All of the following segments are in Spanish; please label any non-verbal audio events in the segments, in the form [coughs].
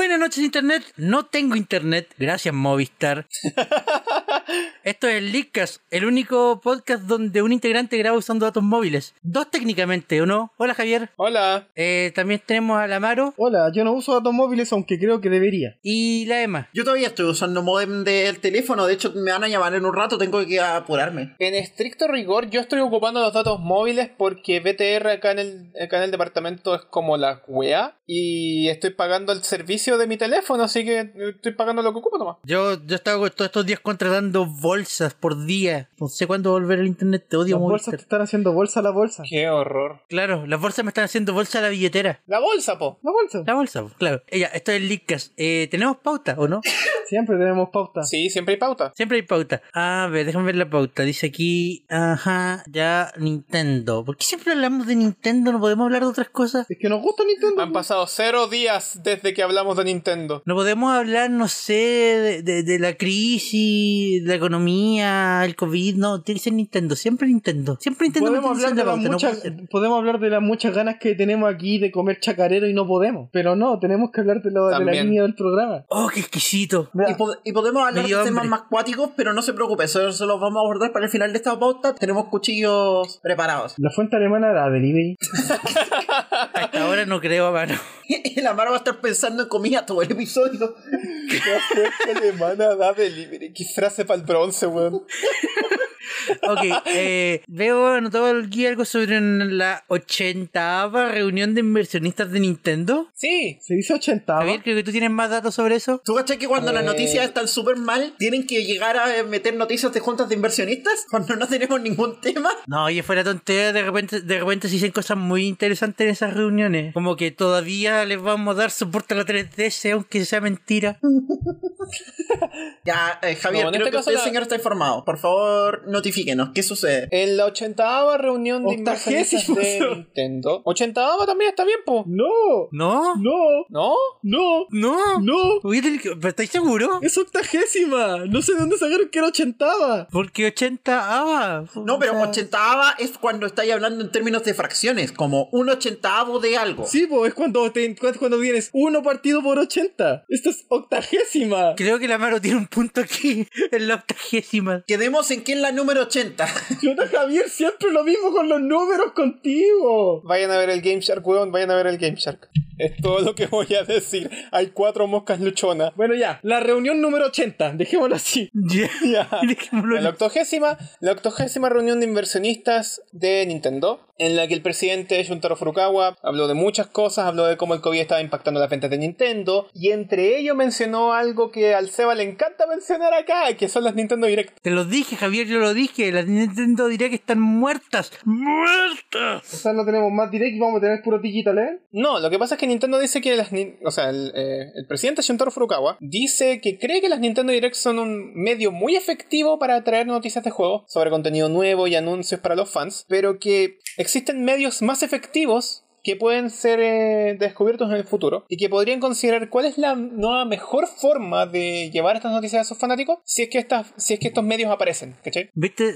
Buenas noches Internet, no tengo Internet, gracias Movistar. [laughs] Esto es el Leadcast, el único podcast donde un integrante graba usando datos móviles. Dos técnicamente, ¿o no? Hola Javier. Hola. Eh, también tenemos a la Amaro Hola, yo no uso datos móviles, aunque creo que debería. y la Emma. Yo todavía estoy usando modem del teléfono, de hecho me van a llamar en un rato, tengo que apurarme. En estricto rigor, yo estoy ocupando los datos móviles porque BTR acá en el, acá en el departamento es como la wea y estoy pagando el servicio de mi teléfono, así que estoy pagando lo que ocupo nomás. Yo, yo estaba todos estos días contratando bolsas por día. No sé cuándo volver al internet, te odio Las bolsas te están haciendo bolsa a la bolsa. Qué horror. Claro, las bolsas me están haciendo bolsa a la billetera. La bolsa, po. La bolsa. La bolsa, claro. Ella, esto es el Leadcast. Eh, ¿Tenemos pauta o no? [coughs] Siempre tenemos pauta. Sí, siempre hay pauta. Siempre hay pauta. A ver, déjame ver la pauta. Dice aquí, ajá, ya Nintendo. ¿Por qué siempre hablamos de Nintendo? ¿No podemos hablar de otras cosas? Es que nos gusta Nintendo. Han pasado cero días desde que hablamos de Nintendo. No podemos hablar, no sé, de, de- de la crisis, de la economía, el COVID. No, tiene que ser Nintendo. Siempre Nintendo. Siempre Nintendo Podemos hablar, de la las no muchas, puede ser. podemos hablar de las muchas ganas que tenemos aquí de comer chacarero y no podemos. Pero no, tenemos que hablar de, lo, de la línea del programa. Oh, qué exquisito. Y, po- y podemos hablar de temas más cuáticos, pero no se preocupe, eso se los vamos a abordar para el final de esta pauta. Tenemos cuchillos preparados. la fuente alemana era delivery. [laughs] Hasta ahora no creo a mano. Y la [laughs] Mara va a estar pensando en comida todo el episodio. Fuerza alemana da delivery. Qué frase para el bronce, weón. Ok, eh, veo anotado aquí algo sobre la ochentava reunión de inversionistas de Nintendo. Sí. Se dice 80. Javier, creo que tú tienes más datos sobre eso. ¿Tú cachai que cuando las Eh. noticias están súper mal, tienen que llegar a meter noticias de juntas de inversionistas? Cuando no tenemos ningún tema. No, oye, fuera tontería, de repente, de repente se dicen cosas muy interesantes en esas reuniones. Como que todavía les vamos a dar soporte a la 3DS, aunque sea mentira. [laughs] Ya, eh, Javier, No, en creo este que caso usted, la- señor, está informado. Por favor, notifíquenos. ¿Qué sucede? En la ochentava reunión de inversionistas Octagésimo, de. Nintendo. Ochentava también está bien, po. No, ¿No? no, ¿No? no, ¿No? no. Voy a tener que- ¿Pero estáis seguro? Es octagésima. No sé de dónde sacaron que era ochentava. Porque 80 ah, No, pero ochentava es cuando estáis hablando en términos de fracciones, como un de algo. Sí, pues es cuando, te, cuando tienes uno partido por 80. Esto es octagésima. Creo que la Maro tiene un punto aquí [laughs] en la octagésima. Quedemos en que es la número 80. [laughs] Chuta, Javier, siempre lo mismo con los números contigo. Vayan a ver el Game Shark, weón. Vayan a ver el Game Shark. Es todo lo que voy a decir. Hay cuatro moscas luchonas. Bueno, ya, la reunión número 80, dejémoslo así. Ya. [laughs] Ya. [laughs] Dejémoslo La octogésima, la octogésima reunión de inversionistas de Nintendo, en la que el presidente Shuntaro Furukawa habló de muchas cosas, habló de cómo el COVID estaba impactando las ventas de Nintendo, y entre ellos mencionó algo que al Seba le encanta mencionar acá, que son las Nintendo Direct. Te lo dije, Javier, yo lo dije. Las Nintendo Direct están muertas. ¡Muertas! O sea, no tenemos más direct y vamos a tener puro digital, ¿eh? No, lo que pasa es que Nintendo dice que las... O sea, el, eh, el presidente Shuntaro Furukawa dice que cree que las Nintendo Direct son un medio muy efectivo para atraer noticias de juego sobre contenido nuevo y anuncios para los fans, pero que existen medios más efectivos que pueden ser eh, descubiertos en el futuro y que podrían considerar cuál es la nueva mejor forma de llevar estas noticias a sus fanáticos si es que estas si es que estos medios aparecen ¿cachai? Viste,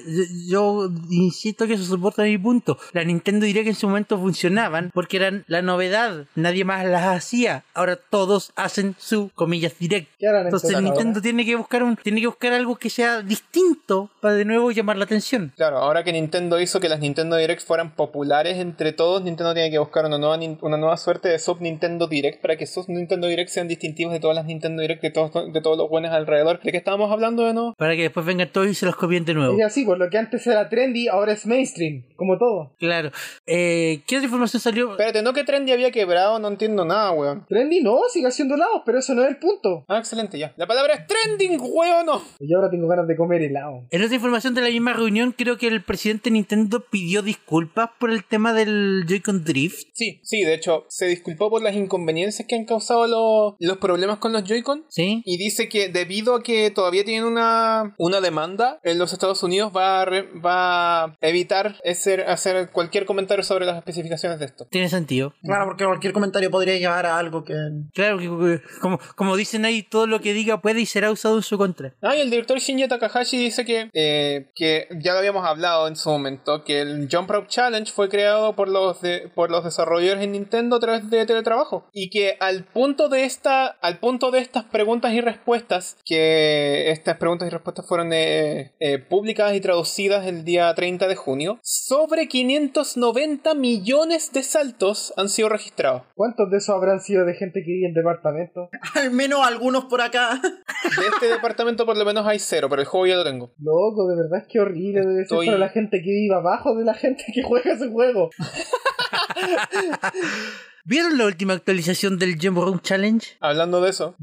yo, yo insisto que eso soporta mi punto. Las Nintendo Direct en su momento funcionaban porque eran la novedad. Nadie más las hacía. Ahora todos hacen su comillas direct. ¿Qué harán Entonces Nintendo ahora? tiene que buscar un, tiene que buscar algo que sea distinto para de nuevo llamar la atención. Claro, ahora que Nintendo hizo que las Nintendo Direct fueran populares entre todos, Nintendo tiene que buscar una nueva, una nueva suerte de sub Nintendo Direct para que esos Nintendo Direct sean distintivos de todas las Nintendo Direct, de todos, de todos los buenos alrededor. ¿De qué estábamos hablando de nuevo? Para que después vengan todos y se los copien de nuevo. Es así, por lo que antes era trendy, ahora es mainstream, como todo. Claro. Eh, ¿Qué otra información salió? Espérate, no que Trendy había quebrado, no entiendo nada, weón. Trendy no, sigue haciendo lados, pero eso no es el punto. Ah, excelente, ya. La palabra es trending, weón, no. Y yo ahora tengo ganas de comer helado. En otra información de la misma reunión, creo que el presidente de Nintendo pidió disculpas por el tema del Joy-Con Drift. Sí, sí, de hecho, se disculpó por las inconveniencias que han causado los, los problemas con los Joy-Con. ¿Sí? Y dice que debido a que todavía tienen una, una demanda, en los Estados Unidos va a, re- va a evitar hacer, hacer cualquier comentario sobre las especificaciones de esto. Tiene sentido. Claro, porque cualquier comentario podría llevar a algo que. Claro, que, que- como, como dicen ahí, todo lo que diga puede y será usado en su contra. Ah, y el director Shinji Takahashi dice que, eh, que ya lo habíamos hablado en su momento, que el Jump Rope Challenge fue creado por los, de, por los desarrolladores en Nintendo a través de teletrabajo. Y que al punto de esta, al punto de estas preguntas y respuestas, que estas preguntas y respuestas fueron eh, eh, publicadas y traducidas el día 30 de junio, sobre 590 millones de saltos han sido registrados. ¿Cuántos de esos habrán sido de gente que vive en departamento? [laughs] Al menos algunos por acá. De este departamento por lo menos hay cero, pero el juego ya lo tengo. Loco, de verdad es que horrible debe ser para la gente que vive abajo de la gente que juega ese juego. [laughs] [laughs] ¿Vieron la última actualización del Jump Room Challenge? Hablando de eso.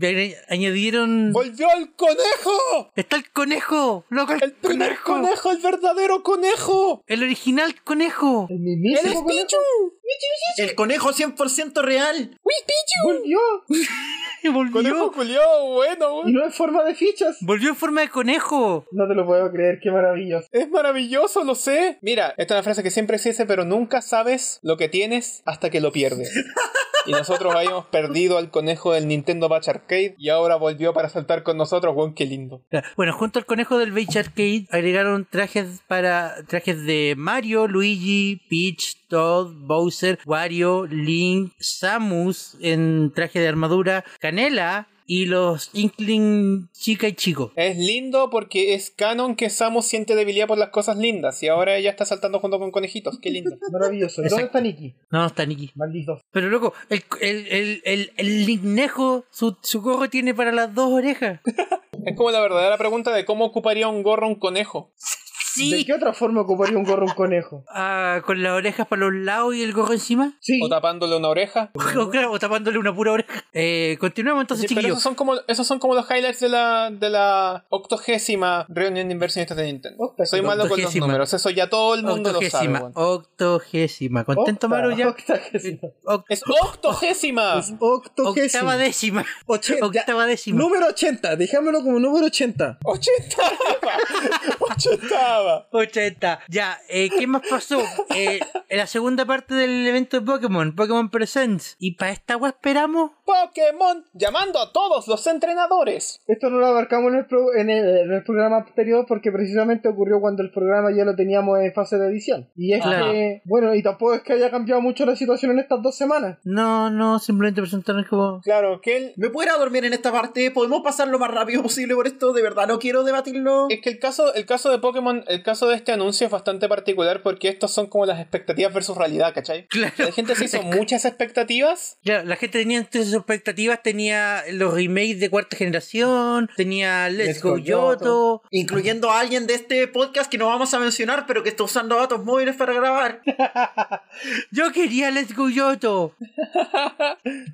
Añadieron... ¡Volvió el conejo! ¡Está el conejo! ¡Loco, el, ¡El primer conejo! conejo, el verdadero conejo! ¡El original conejo! El ¡El mismísimo conejo Pichu! El conejo 100% real. volvió. Y [laughs] volvió. [laughs] Conejo culiao, bueno, Y no en forma de fichas. Volvió en forma de conejo. No te lo puedo creer, qué maravilloso. Es maravilloso, lo sé. Mira, esta es una frase que siempre se dice, pero nunca sabes lo que tienes hasta que lo pierdes. [laughs] Y nosotros habíamos perdido al conejo del Nintendo Batch Arcade y ahora volvió para saltar con nosotros, weón, qué lindo. Bueno, junto al conejo del Beach Arcade agregaron trajes para trajes de Mario, Luigi, Peach, Todd, Bowser, Wario, Link, Samus en traje de armadura, Canela y los Inkling chica y chico. Es lindo porque es canon que Samus siente debilidad por las cosas lindas y ahora ella está saltando junto con conejitos, qué lindo. [laughs] Maravilloso. ¿Y ¿Dónde Exacto. está Nikki? No, no está Nikki. Maldito. Pero loco, el, el, el, el, el Linknejo, su, su gorro tiene para las dos orejas. Es como la verdadera pregunta de cómo ocuparía un gorro un conejo. ¿De qué otra forma ocuparía un gorro un conejo? Ah, con las orejas para los lados y el gorro encima. Sí. O tapándole una oreja. [laughs] O, claro, o tapándole una pura oreja. Eh, continuemos entonces, sí, chiquillos. Pero esos son, como, esos son como los highlights de la, de la octogésima reunión de inversionistas de Nintendo. Oh, Soy malo con los números, eso ya todo el mundo lo sabe. Octogésima. ¿Contento, Maru? Ya. Octogésima. Oct es octogésima. Es octogésima. Octava décima. Octava décima. Número 80. Dejámoslo como número 80. 80. 80 esperaba. 80. Ya, eh, ¿qué más pasó? Eh, en la segunda parte del evento de Pokémon, Pokémon Presents. Y para esta agua esperamos Pokémon llamando a todos los entrenadores. Esto no lo abarcamos en el, pro- en, el, en el programa anterior porque precisamente ocurrió cuando el programa ya lo teníamos en fase de edición. Y es Claro. que, bueno, y tampoco es que haya cambiado mucho la situación en estas dos semanas. No, no, simplemente presentarnos como... Claro, que él ¿Me puedo ir a dormir en esta parte? ¿Podemos pasar lo más rápido posible por esto? De verdad, no quiero debatirlo. es que el caso, el caso de Pokémon, el caso de este anuncio es bastante particular porque estos son como las expectativas versus realidad, ¿cachai? Claro. La gente se hizo [laughs] muchas expectativas Claro, la gente tenía entre sus expectativas, tenía los remakes de cuarta generación, tenía Let's, Let's Go Go Yoto. Yoto. Incluyendo a alguien de este podcast que no vamos a mencionar, pero que está usando datos móviles para grabar. [laughs] Yo quería Let's Go Yoto.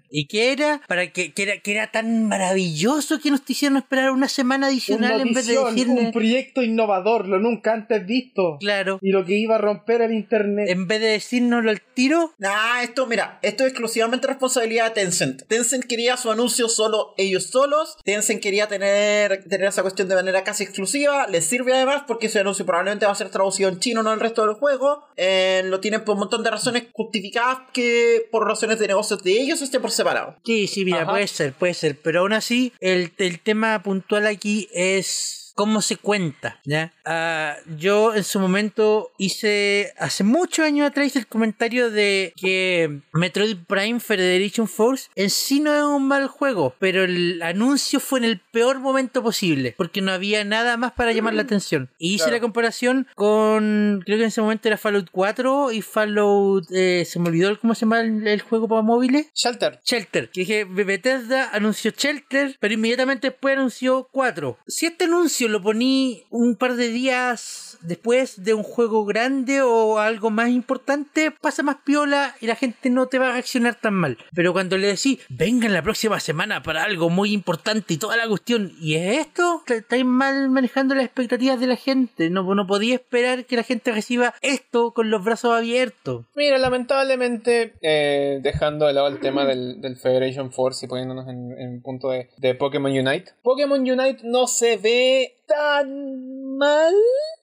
¿Y qué era? Para que, que era, que era tan maravilloso que nos hicieron esperar una semana adicional Una en vez de decirle. un proyecto innovador, lo nunca antes visto. Claro. Y lo que iba a romper el internet. En vez de decírnoslo al tiro, Nah, esto, mira, esto es exclusivamente responsabilidad de Tencent. Tencent quería su anuncio solo ellos solos. Tencent quería tener, tener esa cuestión de manera casi exclusiva. Les sirve además porque ese anuncio probablemente va a ser traducido en chino, no en el resto del juego. Eh, lo tienen por un montón de razones justificadas que por razones de negocios de ellos esté por separado. Sí, sí, mira, Ajá. puede ser, puede ser. Pero aún así, el, el tema puntual aquí es cómo se cuenta, ¿ya? Ah, yo en su momento hice, hace muchos años atrás, hice el comentario de que Metroid Prime Federation Force en sí no es un mal juego, pero el anuncio fue en el peor momento posible, porque no había nada más para llamar la atención. Y hice Claro. la comparación con, creo que en ese momento era Fallout 4 y Fallout, eh, se me olvidó cómo se llama el, el juego para móviles. Shelter. Shelter. Que dije, Bethesda anunció Shelter, pero inmediatamente después anunció 4. Si este anuncio lo poní un par de días después de un juego grande o algo más importante, pasa más piola y la gente no te va a reaccionar tan mal. Pero cuando le decís, vengan la próxima semana para algo muy importante y toda la cuestión, ¿y es esto? Estáis mal manejando las expectativas de la gente. No, no podía esperar que la gente reciba esto con los brazos abiertos. Mira, lamentablemente, eh, dejando de lado el tema del, del Federation Force y poniéndonos en, en punto de, de Pokémon Unite, Pokémon Unite no se ve tan mal,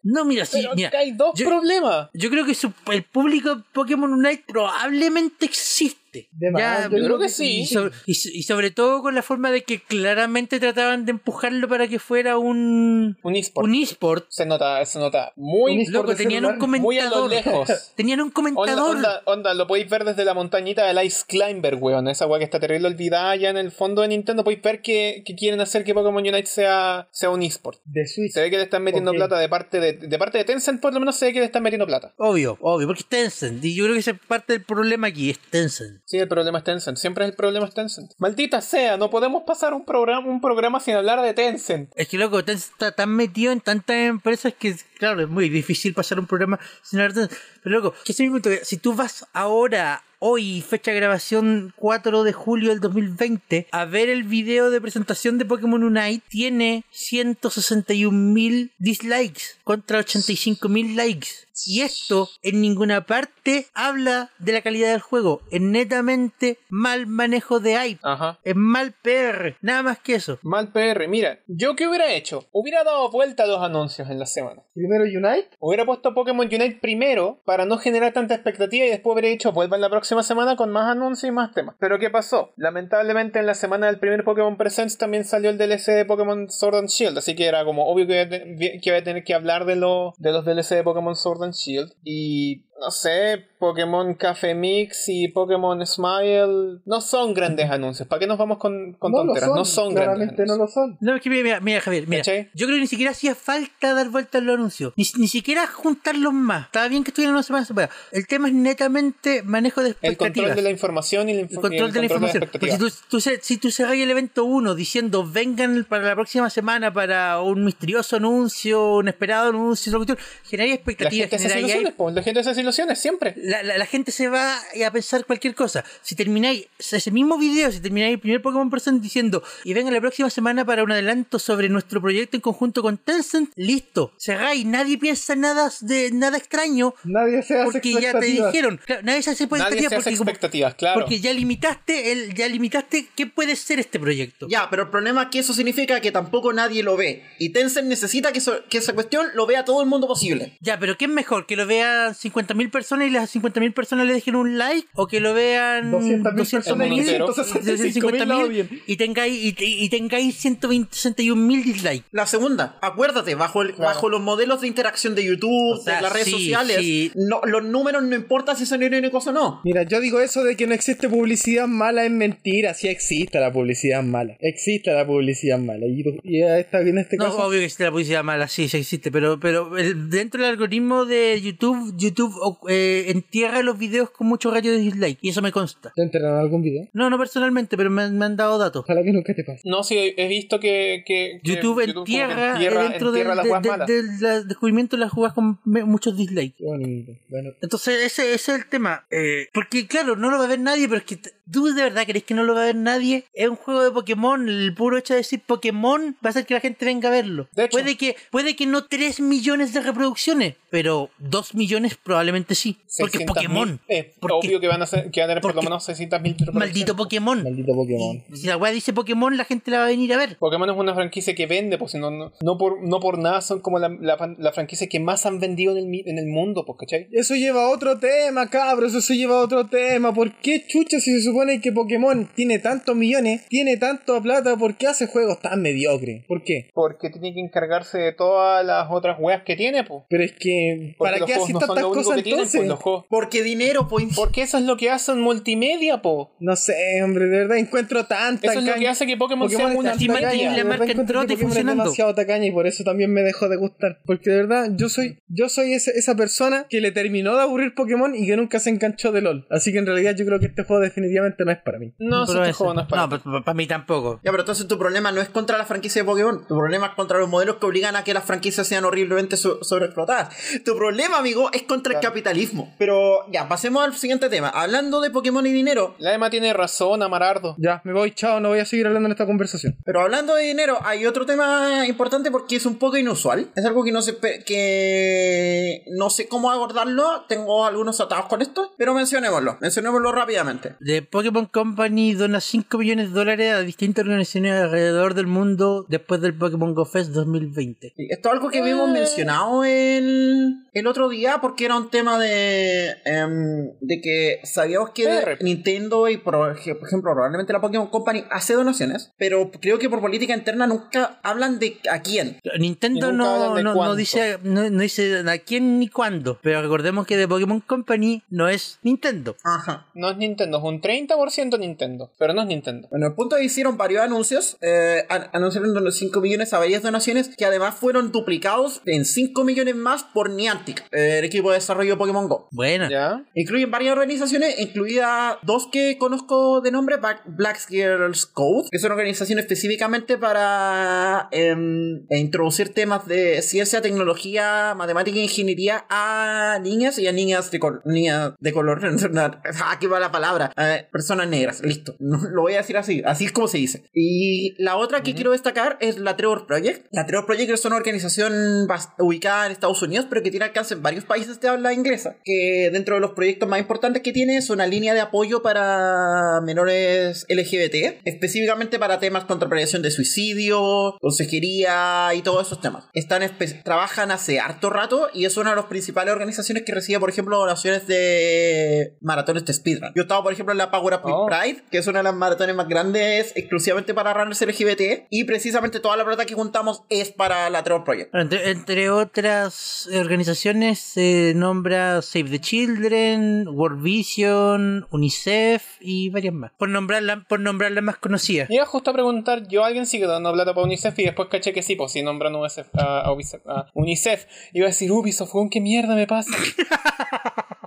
No, mira, sí, pero mira. acá hay dos yo- problemas. Yo creo que su- el público de Pokémon Unite probablemente existe. Triste. De más, Ya, yo creo creo que que sí. Y, so- y so- y sobre todo con la forma de que claramente trataban de empujarlo para que fuera un, Un eSport. un eSport. Se nota, se nota muy, Un Loco, tenían un celular, muy a lo comentador. lejos. [laughs] Tenían un comentador. onda, onda, lo podéis ver desde la montañita del Ice Climber, weón. Esa weá que está terrible olvidada ya en el fondo de Nintendo. Podéis ver que, que quieren hacer que Pokémon Unite sea, sea un eSport. De Switch. Se ve que le están metiendo plata de parte de, de parte de Tencent, por lo menos se ve que le están metiendo plata. Obvio, obvio, porque es Tencent. Y yo creo que esa es parte del problema aquí, es Tencent. El problema es Tencent. Siempre el problema es Tencent. Maldita sea, no podemos pasar un programa, un programa sin hablar de Tencent. Es que loco, Tencent está tan metido en tantas empresas que, claro, es muy difícil pasar un programa sin hablar de Tencent. Pero loco, que ese mismo si tú vas ahora, hoy, fecha de grabación 4 de julio del 2020, a ver el video de presentación de Pokémon Unite, tiene 161.000 dislikes contra 85.000 likes. Y esto en ninguna parte habla de la calidad del juego, es netamente mal manejo de hype. Ajá. Es mal PR, nada más que eso. Mal PR. Mira, ¿yo qué hubiera hecho? Hubiera dado vuelta a los anuncios en la semana. Primero Unite. Hubiera puesto Pokémon Unite primero para no generar tanta expectativa y después hubiera dicho vuelvan la próxima semana con más anuncios y más temas. Pero ¿qué pasó? Lamentablemente en la semana del primer Pokémon Presents también salió el DLC de Pokémon Sword and Shield, así que era como obvio que que a tener que hablar de, lo, de los DLC de Pokémon Sword and Shield. Y no sé, Pokémon Café Mix y Pokémon Smile no son grandes anuncios. ¿Para qué nos vamos con, con no lo tonteras? son. no son grandes anuncios. no lo son. No, es que mira, mira, mira, Javier, mira. ¿Cachai? Yo creo que ni siquiera hacía falta dar vueltas a los anuncios. Ni, ni siquiera juntarlos más. Estaba bien que estuvieran una semana separada. El tema es netamente manejo de El expectativas. control de la información y, la info- El control y el de la información. si tú, tú si tú cerras el evento 1 diciendo vengan para la próxima semana para un misterioso anuncio, un esperado anuncio, esa cuestión, genera La expectativas, gente hace genera ilusiones, la gente hace ilusiones siempre. la, la- la gente se va a pensar cualquier cosa. Si termináis ese mismo video, si termináis el primer Pokémon Present diciendo y venga la próxima semana para un adelanto sobre nuestro proyecto en conjunto con Tencent, listo, cerráis, nadie piensa nada de nada extraño Nadie se hace porque ya te expectativas. dijeron, Claro, nadie se hace Nadie expectativas se hace porque, como- expectativas, claro. porque ya limitaste el, ya limitaste qué puede ser este proyecto. Ya, pero el problema es que eso significa que tampoco nadie lo ve. Y Tencent necesita que, eso- que esa cuestión lo vea todo el mundo posible. Ya, pero ¿qué es mejor? ¿Que lo vean 50.000 personas y las 50.000 personas le dejen un like? ¿O que lo vean 200.000 200.000 personas y entero. 165.000 lo bien. y tengáis y, y tengáis 161.000 dislikes? La segunda, acuérdate, bajo, el- bajo los modelos de interacción de YouTube, O sea, de las redes sí, sociales, sí. no, los números no importa si son irónicos o no. Mira, yo digo eso de que no existe publicidad mala es mentira. Sí existe la publicidad mala. Existe la publicidad mala. Y, y está en este No, caso. obvio que existe la publicidad mala, sí, sí existe, pero, pero el- dentro del algoritmo de YouTube, YouTube eh, entierra los videos con mucho ratio de dislike, y eso me consta. ¿Te enteraron algún video? No, no personalmente, pero me, han- me han dado datos. Ojalá que nunca te pase. No, sí, he visto que, que- que YouTube que entierra, entierra- dentro del, entierra de- de- del- del descubrimiento de las jugadas con me- muchos dislikes. Bonito. Bueno, Entonces, ese, ese es el tema. Eh, porque, claro, no lo va a ver nadie, pero es que tú de verdad crees que no lo va a ver nadie. Es un juego de Pokémon. El puro hecho de decir Pokémon va a hacer que la gente venga a verlo. De hecho. puede, que, puede que no 3 millones de reproducciones, pero 2 millones probablemente sí. Porque es 600.000, Pokémon. Es Porque- obvio que van a, ser, que van a tener por lo menos 600.000 Maldito Pokémon. maldito Pokémon. Si la weá dice Pokémon, la gente la va a venir a ver. Pokémon es una franquicia que vende, pues si no, no, no por, no por nada son como la, la, la franquicia que más han vendido en el, mi- en el mundo, pues, ¿cachai? Eso lleva a otro tema, cabros, eso lleva a otro tema. ¿Por qué chucha si se supone que Pokémon tiene tantos millones, tiene tanta plata, por qué hace juegos tan mediocres? ¿Por qué? Porque tiene que encargarse de todas las otras weas que tiene, pues. Pero es que, ¿para qué haces no tantas cosas tienen, entonces? pues, los juegos. Porque dinero, pues. Porque eso es lo que hacen multimedia, po. No sé, hombre, de verdad encuentro tanta Eso es lo que hace que Pokémon, sea Pokémon una tacaña, mantiene la marca trote funcionando. demasiado tacaña y por eso también me dejó de gustar. Porque de verdad, yo soy, yo soy ese- esa persona que le terminó de aburrir Pokémon y que nunca se enganchó de LOL. Así que en realidad yo creo que este juego definitivamente no es para mí. No, Pero este eso- juego no es para No, para, para mí tampoco. Ya, pero entonces tu problema no es contra la franquicia de Pokémon. Tu problema es contra los modelos que obligan a que las franquicias sean horriblemente so- sobreexplotadas. Tu problema, amigo, es contra el capitalismo. Pero ya, pasemos al siguiente tema. Hablando de Pokémon y dinero, La Emma tiene razón, Amarardo. Ya, me voy, chao, no voy a seguir hablando en esta conversación. pero hablando de dinero, hay otro tema importante porque es un poco inusual. Es algo que no sé que no sé cómo abordarlo. Tengo algunos atados con esto, pero mencionémoslo. Mencionémoslo rápidamente. De Pokémon Company dona 5 millones de dólares a distintas organizaciones alrededor del mundo después del Pokémon Go Fest 2020. Sí, Esto es algo que vimos mencionado el, el otro día porque era un tema de, em, de que sabíamos que PR. Nintendo y por, ej- por ejemplo probablemente la Pokémon Company hace donaciones, pero creo que por política interna nunca hablan de a quién. Nintendo no, no, dice no, no dice a quién ni cuándo, pero recordemos que de Pokémon Company no es Nintendo. Ajá. No es Nintendo, es un 30% Nintendo, pero no es Nintendo. Bueno, el punto es que hicieron varios anuncios, eh, an- anunciaron los 5 millones a varias donaciones que además fueron duplicados en 5 millones más por Niantic, eh, el equipo de desarrollo de Pokémon Go. Buena. ¿Ya? Incluyen varias organizaciones, incluida dos que conozco de nombre, Black, Girls Code, que es una organización específicamente para em, e introducir temas de ciencia, tecnología, matemática e ingeniería a niñas y a niñas de, col- niñas de color. [laughs] ah, qué mala palabra. Eh, personas negras, listo. [laughs] No, lo voy a decir así, así es como se dice. Y la otra que quiero destacar es la Trevor Project. La Trevor Project es una organización ubicada en Estados Unidos, pero que tiene alcance en varios países de habla inglesa. Que dentro de los proyectos más importantes que tiene es una línea de apoyo para menores LGBT, específicamente para temas contra prevención de suicidio, consejería y todos esos temas. Están trabajan hace harto rato y es una de las principales organizaciones que recibe, por ejemplo, donaciones de maratones de speedrun. Yo estaba, por ejemplo, en la Power Up with Oh. Pride, que es una de las maratones más grandes exclusivamente para runners LGBT, y precisamente toda la plata que juntamos es para la Trevor Project. Entre, entre otras organizaciones se nombra Save the Children, World Vision, UNICEF y varias más. Por nombrar la, por nombrar las más conocidas. Iba justo a preguntar, yo a alguien sí que dando plata para UNICEF y después caché que sí, pues si nombran UNICEF, a, a Ubisoft- a UNICEF. Iba a decir Ubisoft, ¿qué mierda me pasa? [laughs]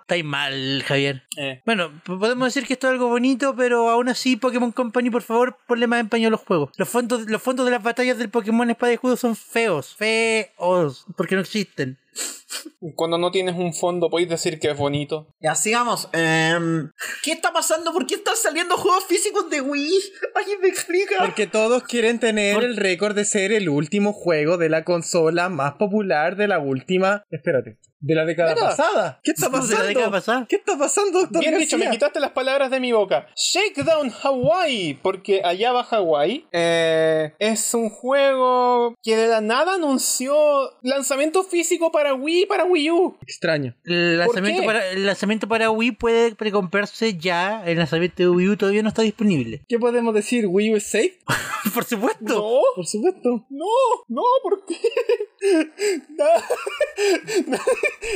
Estáis mal, Javier. Eh, Bueno, podemos decir que esto es algo bonito, pero aún así Pokémon Company, por favor, ponle más empeño a los juegos. Los fondos, los fondos de las batallas del Pokémon Espada y Escudo son feos, feos, porque no existen. Cuando no tienes un fondo, podéis decir que es bonito. Ya, sigamos. Em, ¿Qué está pasando? ¿Por qué están saliendo juegos físicos de Wii? ¿Alguien me explica? Porque todos quieren tener Por- el récord de ser el último juego de la consola más popular de la última. Espérate. De la década Mira. pasada. ¿Qué está ¿Cómo [laughs] de la pasando? década pasada? ¿Qué está pasando, doctor Bien dicho, me quitaste las palabras de mi boca. Shakedown Hawaii, porque allá va Hawaii. Eh, es un juego que de la nada anunció lanzamiento físico para Wii y para Wii U. Extraño. El lanzamiento, qué? para, el lanzamiento para Wii puede precomprarse ya. El lanzamiento de Wii U todavía no está disponible. ¿Qué podemos decir? ¿Wii U es safe? [laughs] Por supuesto. No, Por supuesto. no, no, ¿por qué?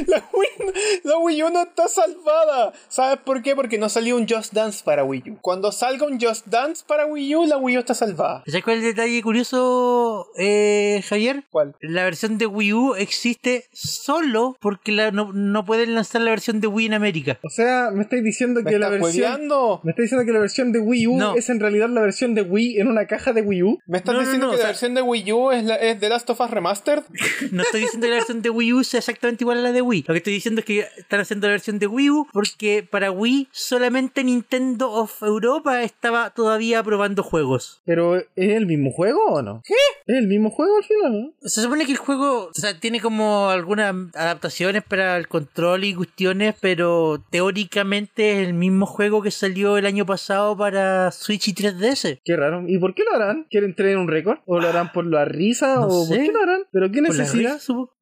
La, Wii, la Wii U no está salvada. ¿Sabes por qué? Porque no salió un Just Dance para Wii U. Cuando salga un Just Dance para Wii U, la Wii U está salvada. ¿Sabes cuál es el detalle curioso, eh, Javier? ¿Cuál? La versión de Wii U existe solo porque la- no, no pueden lanzar la versión de Wii en América. O sea, me estáis diciendo ¿Me que la versión. Me estáis diciendo que la versión de Wii U No. es en realidad la versión de Wii en una caja de Wii U. ¿Me estás diciendo no, que o la versión de Wii U es, la, es The Last of Us Remastered? [laughs] No estoy diciendo que la versión de Wii U sea exactamente igual a la de Wii. Lo que estoy diciendo es que están haciendo la versión de Wii U porque para Wii solamente Nintendo of Europa estaba todavía probando juegos. Pero ¿es el mismo juego o no? ¿Qué? ¿Es el mismo juego al final, no? Se supone que el juego o sea, tiene como algunas adaptaciones para el control y cuestiones, pero teóricamente es el mismo juego que salió el año pasado para Switch y 3DS. Qué raro. ¿Y por qué lo harán? ¿Quieren tener un récord? ¿O lo harán por la risa? No ¿O por qué lo harán? ¿Pero qué La necesidad?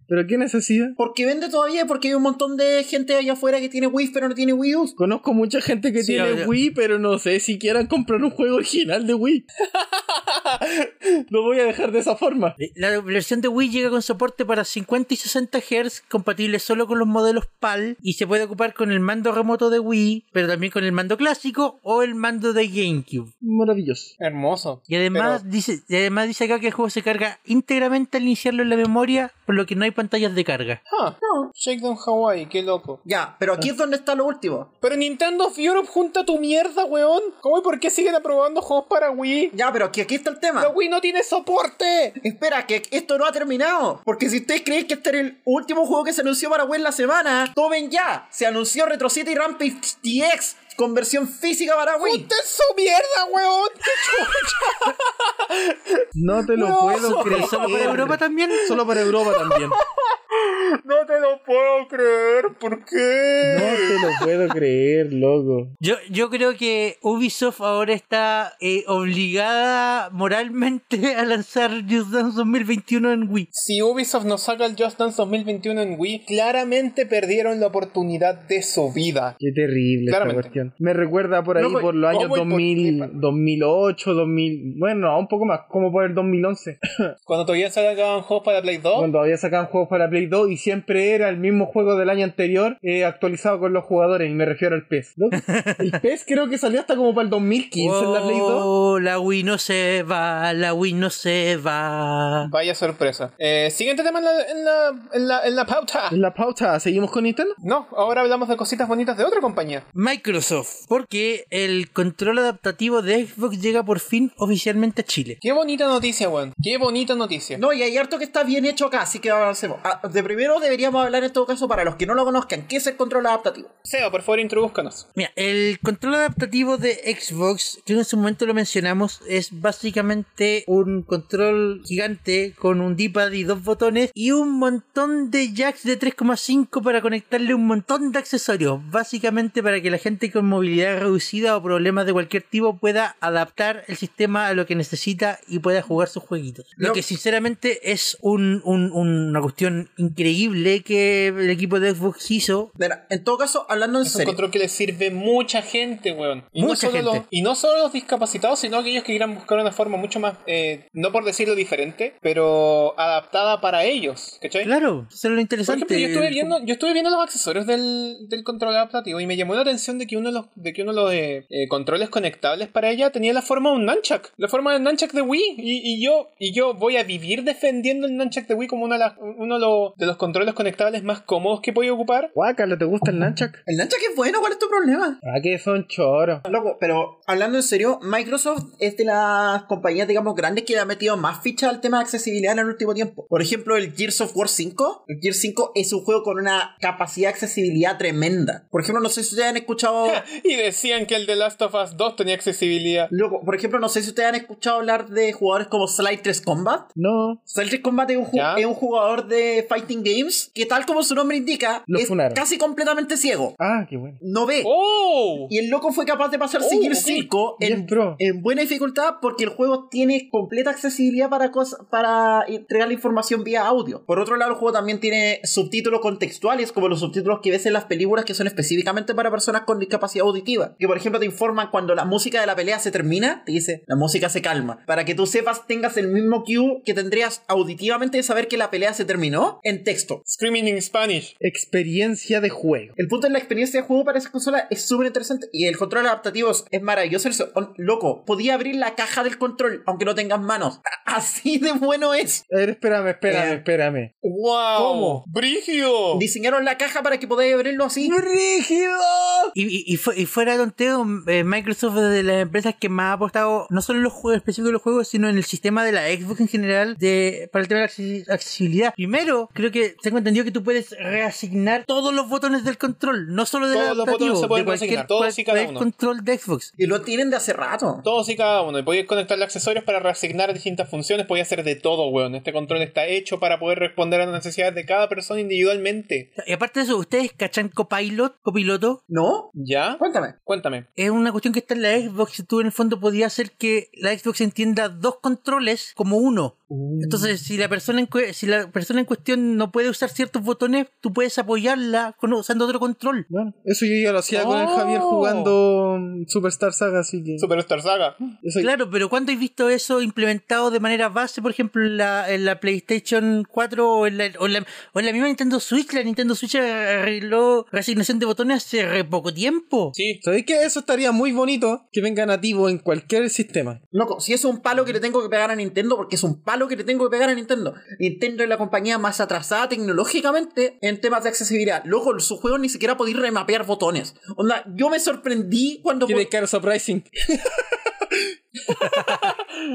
¿Pero qué necesidad? Porque vende todavía, porque hay un montón de gente allá afuera que tiene Wii pero no tiene Wii U. Conozco mucha gente que Sí, tiene obvio. Wii, pero no sé si quieran comprar un juego original de Wii. [laughs] [laughs] lo voy a dejar de esa forma. La versión de Wii llega con soporte para 50 y 60 Hz, compatible solo con los modelos PAL, y se puede ocupar con el mando remoto de Wii, pero también con el mando clásico o el mando de GameCube. Maravilloso. Hermoso. Y además, dice, y además dice acá que el juego se carga íntegramente al iniciarlo en la memoria, por lo que no hay pantallas de carga. Ah, Shakedown Hawaii, qué loco. Ya, pero aquí es donde está lo último. Pero Nintendo of Europe junta tu mierda, weón. ¿Cómo y por qué siguen aprobando juegos para Wii? Ya, pero aquí, aquí está el tema. La Wii no tiene soporte. Espera, que esto no ha terminado. Porque si ustedes creen que este era el último juego que se anunció para Wii en la semana, tomen ya. Se anunció Retro City Rampage DX con versión física para Wii. ¡Junten su mierda, weón! ¡Qué chucha! No te lo No, puedo ¿Pero creer. solo para Europa también? Solo para Europa también. No te lo puedo creer, ¿por qué? No te lo puedo creer, loco. Yo, yo creo que Ubisoft ahora está eh, obligada moralmente a lanzar Just Dance 2021 en Wii. Si Ubisoft nos saca el Just Dance 2021 en Wii, claramente perdieron la oportunidad de su vida. Qué terrible esta Claramente. Me recuerda por ahí por los años ¿cómo y por 2000, qué? 2008, 2000, bueno, no, un poco más, como por el 2011, [coughs] Cuando todavía sacaban juegos para Play 2, cuando había sacado juegos para Play 2 y siempre era el mismo juego del año anterior eh, actualizado con los jugadores, y me refiero al PES. ¿no? [laughs] El PES creo que salió hasta como para el 2015 en la Play 2. Oh, la Wii no se va, la Wii no se va. vaya sorpresa. Eh, siguiente tema en la, en la, en la, en la pauta. En la pauta, ¿seguimos con Nintendo? No, ahora hablamos de cositas bonitas de otra compañía. Microsoft, porque el control adaptativo de Xbox llega por fin oficialmente a Chile. Qué bonita noticia, weón. Qué bonita noticia. No, y hay harto que está bien hecho acá, así que avancemos. Ah, de primero deberíamos hablar en todo caso, para los que no lo conozcan, ¿qué es el control adaptativo? Seba, por favor, introduzcanos. Mira, el control adaptativo de Xbox, que en su momento lo mencionamos, es básicamente un control gigante con un D-pad y dos botones y un montón de jacks de 3,5 para conectarle un montón de accesorios. Básicamente para que la gente con movilidad reducida o problemas de cualquier tipo pueda adaptar el sistema a lo que necesita y pueda jugar sus jueguitos. Lo Lo- que sinceramente es un- un- una cuestión increíble que el equipo de Xbox hizo. Mira, en todo caso, hablando en Es un serio. control que le sirve mucha gente, weón. Y, Mucha no solo gente. Los, y no solo los discapacitados, sino aquellos que quieran buscar una forma mucho más, eh, no por decirlo diferente, pero adaptada para ellos. ¿Cachai? Claro, eso es lo Por interesante. ejemplo, yo estuve viendo, yo estuve viendo los accesorios del, del control adaptativo y me llamó la atención de que uno de los, de que uno de los eh, eh, controles conectables para ella tenía la forma de un nunchuck, la forma del nunchuck de Wii. Y, y yo, y yo voy a vivir defendiendo el nunchuck de Wii como una de las- uno de los, de los controles conectables más cómodos que puedo ocupar. Guácala, ¿te gusta el Nunchuck? El Nunchuck es bueno, ¿cuál es tu problema? Ah, que son choros. Loco, pero hablando en serio, Microsoft es de las compañías, digamos, grandes que le ha metido más ficha al tema de accesibilidad en el último tiempo. Por ejemplo, el Gears of War 5. El Gears 5 es un juego con una capacidad de accesibilidad tremenda. Por ejemplo, no sé si ustedes han escuchado... [laughs] Y decían que el de Last of Us 2 tenía accesibilidad. Loco, por ejemplo, no sé si ustedes han escuchado hablar de jugadores como Slide 3 Combat. No, Slide 3 Combat es un, jugador de Fighting Games que tal como su nombre indica, Lo es funaron. casi completamente ciego. ah, qué bueno. No ve. ¡Oh! Y el loco fue capaz de pasarse Oh, Gears ok. 5 Y en, es pro. en buena dificultad porque el juego tiene completa accesibilidad para, cosas para entregar la información vía audio. Por otro lado, el juego también tiene subtítulos contextuales, como los subtítulos que ves en las películas que son específicamente para personas con discapacidad auditiva. Que por ejemplo te informan cuando la música de la pelea se termina, te dice, la música se calma. Para que tú sepas, tengas el mismo cue que tendrías auditivamente de saber que la pelea se terminó en texto. Screaming in Spanish. Experiencia de juego. El punto de la experiencia de juego para esa consola es súper interesante y el control adaptativo es- maravilloso. On- loco, podía abrir la caja del control aunque no tengas manos. A- [laughs] Así de bueno es. A ver, espérame, espérame, Eh. espérame. ¡Wow! ¿Cómo? ¡Brígido! Diseñaron la caja para que podáis abrirlo así. ¡Rígido! Y, y, y fu- y fuera de tonteo, eh, Microsoft es de las empresas que más ha apostado no solo en los juegos específicos de los juegos, sino en el sistema de la Xbox en general de, para el tema de la acces- accesibilidad. Primero, creo que tengo entendido que tú puedes reasignar todos los botones del control, no solo del Todos los botones se pueden de cualquier, reasignar, todos y cada uno. control de Xbox. Y lo tienen de hace rato. Todos y cada uno. Y podéis conectarle accesorios para reasignar distintas funciones. Podéis hacer de todo, weón. Este control está hecho para poder responder a las necesidades de cada persona individualmente. Y aparte de eso, ¿ustedes cachan Copilot? Copiloto. ¿No? ¿Ya? Cuéntame. Cuéntame. Es una cuestión que está en la Xbox y tú en el fondo podías hacer que la Xbox entienda dos controles como uno. Entonces, si la persona en si la persona en cuestión no puede usar ciertos botones, tú puedes apoyarla con, usando otro control. Bueno, eso yo ya lo hacía con el Oh. Javier jugando Superstar Saga, así que. Superstar Saga. eso- Claro, pero ¿cuándo has visto eso implementado de manera base, por ejemplo, en la, en la PlayStation 4 o en, la, o, en la, o en la misma Nintendo Switch? La Nintendo Switch arregló reasignación de botones hace re poco tiempo. Sí. ¿Sabéis que eso estaría muy bonito que venga nativo en cualquier sistema? Loco, si es un palo que le tengo que pegar a Nintendo, porque es un palo que le tengo que pegar a Nintendo. Nintendo es la compañía más atrasada tecnológicamente en temas de accesibilidad. Loco, sus juegos ni siquiera podéis remapear botones. Onda, yo me sorprendí cuando... Tiene Surprising. [laughs]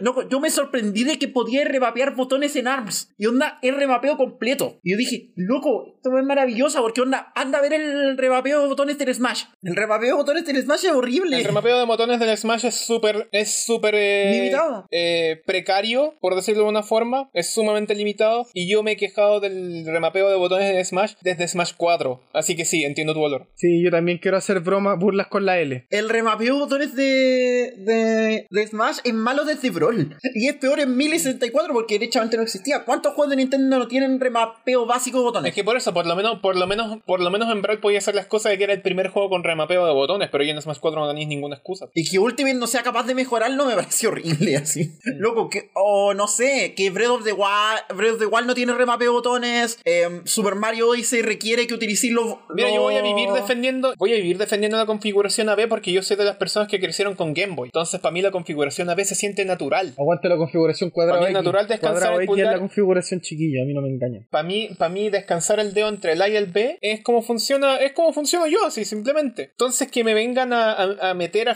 No, yo me sorprendí de que podía remapear botones en ARMS. Y onda, el remapeo completo. Y yo dije, loco, esto es maravilloso porque onda, anda a ver el remapeo de botones del Smash. El remapeo de botones del Smash es horrible. El remapeo de botones del Smash es súper, es súper eh, Limitado. eh, precario, por decirlo de una forma. Es sumamente limitado. Y yo me he quejado del remapeo de botones de Smash desde Smash 4. Así que sí, entiendo tu valor. Sí, yo también quiero hacer bromas, burlas con la L. El remapeo de botones de, de, de Smash es malo desde Brawl. Y es peor en 1064 porque derechamente no existía. ¿Cuántos juegos de Nintendo no tienen remapeo básico de botones? Es que por eso, por lo menos, por lo menos, por lo menos en Brawl podía hacer las cosas de que era el primer juego con remapeo de botones, pero ya en Smash 4 no tenéis ninguna excusa. Y que Ultimate no sea capaz de mejorarlo me [laughs] parece horrible así. Loco, que, o no sé, que Breath of the Wild, Breath of the Wild no tiene remapeo de botones, eh, Super Mario Odyssey requiere que utilicéis los... Mira, yo voy a vivir defendiendo, voy a vivir defendiendo la configuración AB porque yo soy de las personas que crecieron con Game Boy. Entonces, para mí la configuración AB se siente natural. Aguante la configuración cuadrado Para mí es natural descansar Cuadrado el X es pulgar. la configuración chiquilla, a mí no me engañan. Para mí, para mí descansar el dedo entre el A y el B es como funciona, es como funciono yo, así simplemente. Entonces que me vengan a, a- a meter a-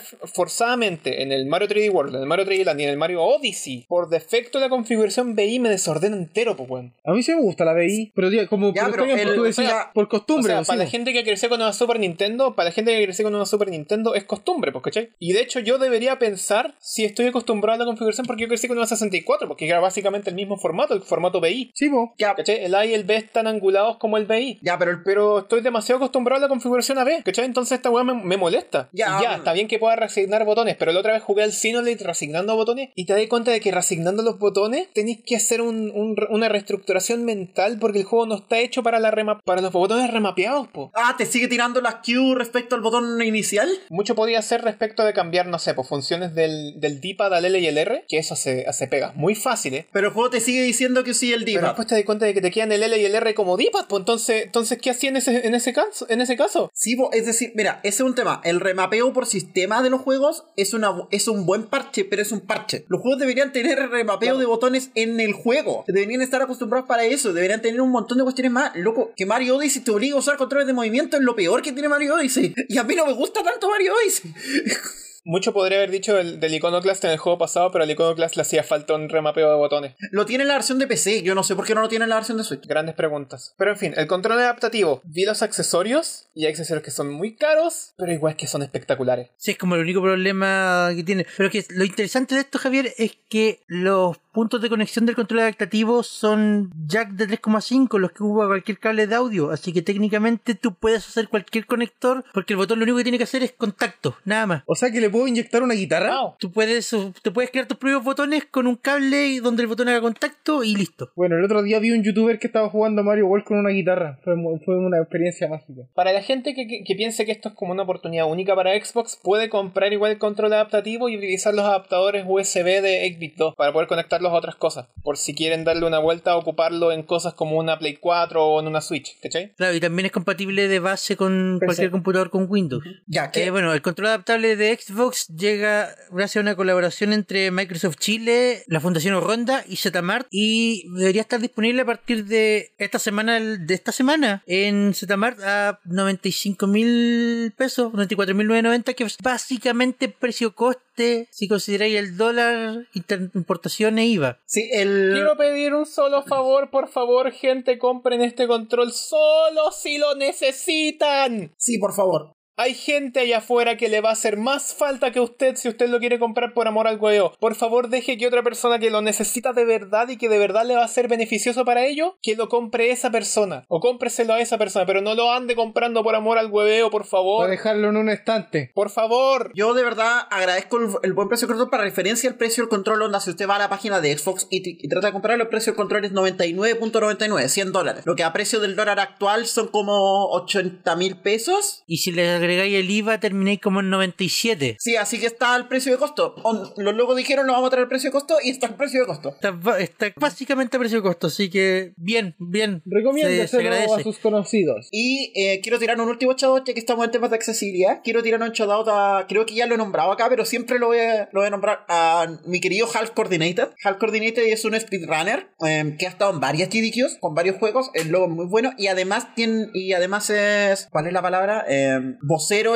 forzadamente en el Mario 3D World, en el Mario 3D Land y en el Mario Odyssey, por defecto la configuración BI me desordena entero, pues weón. A mí sí me gusta la BI, pero tío, como Ya, pero pero bien, el- tú o decís, sea, por O costumbre. sea, lo para la gente que creció con una Super Nintendo, para la gente que creció con una Super Nintendo es costumbre, pues, ¿cachai? Y de hecho yo debería pensar si estoy acostumbrado a la configuración porque yo crecí con una 64, porque era básicamente el mismo formato, el formato BI. Sí, po. Ya, ¿Cachai? El A y el B están angulados como el BI. ya, pero el Pero estoy demasiado acostumbrado a la configuración AB, ¿cachai? Entonces esta weá me, me molesta. Ya, Y ya, está bien que pueda reasignar botones, pero la otra vez jugué al Xenoblade reasignando botones y te das cuenta de que reasignando los botones tenéis que hacer un- un- una reestructuración mental porque el juego no está hecho para, la rema- para los botones remapeados, po. Ah, ¿te sigue tirando las Q respecto al botón inicial? Mucho podía hacer respecto de cambiar, no sé, pues funciones del, del D-pad al L y el R, que eso hace, hace pegas muy fáciles. Pero el juego te sigue diciendo que sí el Pero D-pad. después te das cuenta de que te quedan el L y el R como D-pad, pues entonces, entonces ¿qué hacía en ese, en ese caso? En ese caso? Sí, es decir, mira, ese es un tema. El remapeo por sistema de los juegos es, una, es un buen parche, pero es un parche. Los juegos deberían tener remapeo de botones en el juego. Deberían estar acostumbrados para eso. Deberían tener un montón de cuestiones más. Loco, que Mario Odyssey te obliga a usar controles de movimiento es lo peor que tiene Mario Odyssey. Y a mí no me gusta tanto Mario Odyssey. [laughs] Mucho podría haber dicho del, del Iconoclast en el juego pasado, pero al Iconoclast le hacía falta un remapeo de botones. Lo tiene en la versión de PC. Yo no sé por qué no lo tiene en la versión de Switch. Grandes preguntas. Pero en fin, el control adaptativo. Vi los accesorios y hay accesorios que son muy caros, pero igual que son espectaculares. Sí, es como el único problema que tiene. Pero que lo interesante de esto, Javier, es que los puntos de conexión del control adaptativo son jack de 3,5, los que hubo a cualquier cable de audio. Así que técnicamente tú puedes hacer cualquier conector, porque el botón lo único que tiene que hacer es contacto, nada más. O sea que le puedo inyectar una guitarra. Wow. Tú puedes, te puedes crear tus propios botones con un cable donde el botón haga contacto y listo. Bueno, el otro día vi un youtuber que estaba jugando Mario World con una guitarra. Fue, fue una experiencia mágica. Para la gente que, que- que piense que esto es como una oportunidad única para Xbox, puede comprar igual el control adaptativo y utilizar los adaptadores USB de 8-bit 2 para poder conectarlos a otras cosas. Por si quieren darle una vuelta a ocuparlo en cosas como una Play 4 o en una Switch, ¿cachai? Claro, y también es compatible de base con cualquier computador con Windows. Ya, que Eh, bueno, el control adaptable de Xbox llega gracias a una colaboración entre Microsoft Chile, la Fundación Ronda y Zmart y debería estar disponible a partir de esta semana de esta semana en Zmart a 95 mil pesos, 94.990 que es básicamente precio coste si consideráis el dólar, inter- importación IVA. sí, el. Quiero pedir un solo favor, por favor, gente, compren este control solo si lo necesitan. Sí, por favor. Hay gente allá afuera que le va a hacer más falta que usted si usted lo quiere comprar por amor al huevo. Por favor, deje que otra persona que lo necesita de verdad y que de verdad le va a ser beneficioso para ello, que lo compre esa persona. O cómpreselo a esa persona, pero no lo ande comprando por amor al hueveo, por Para favor. dejarlo en un estante. Por favor. Yo de verdad agradezco el, el buen precio del control para referencia al precio del control onda. Si usted va a la página de Xbox y, trata de comprarlo, el precio del control es 99.99, 100 dólares. Lo que a precio del dólar actual son como 80 mil pesos. Y si le agregáis el IVA termináis como en 97. Sí, así que está el precio de costo. Los locos dijeron, no vamos a traer el precio de costo y está el precio de costo. Está, está básicamente a precio costo, así que bien, bien. Recomiéndeselo a sus conocidos. Y eh, quiero tirar un último shoutout, ya que estamos en temas de accesibilidad. Quiero tirar un shoutout a. Creo que ya lo he nombrado acá, pero siempre lo voy a, lo voy a nombrar a mi querido Half Coordinated. Half Coordinated es un speedrunner eh, que ha estado en varias GDQs, con varios juegos. El logo es muy bueno. Y además tiene. Y además es. ¿Cuál es la palabra? Eh,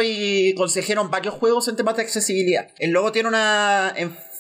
y consejero varios juegos en temas de accesibilidad. El logo tiene una.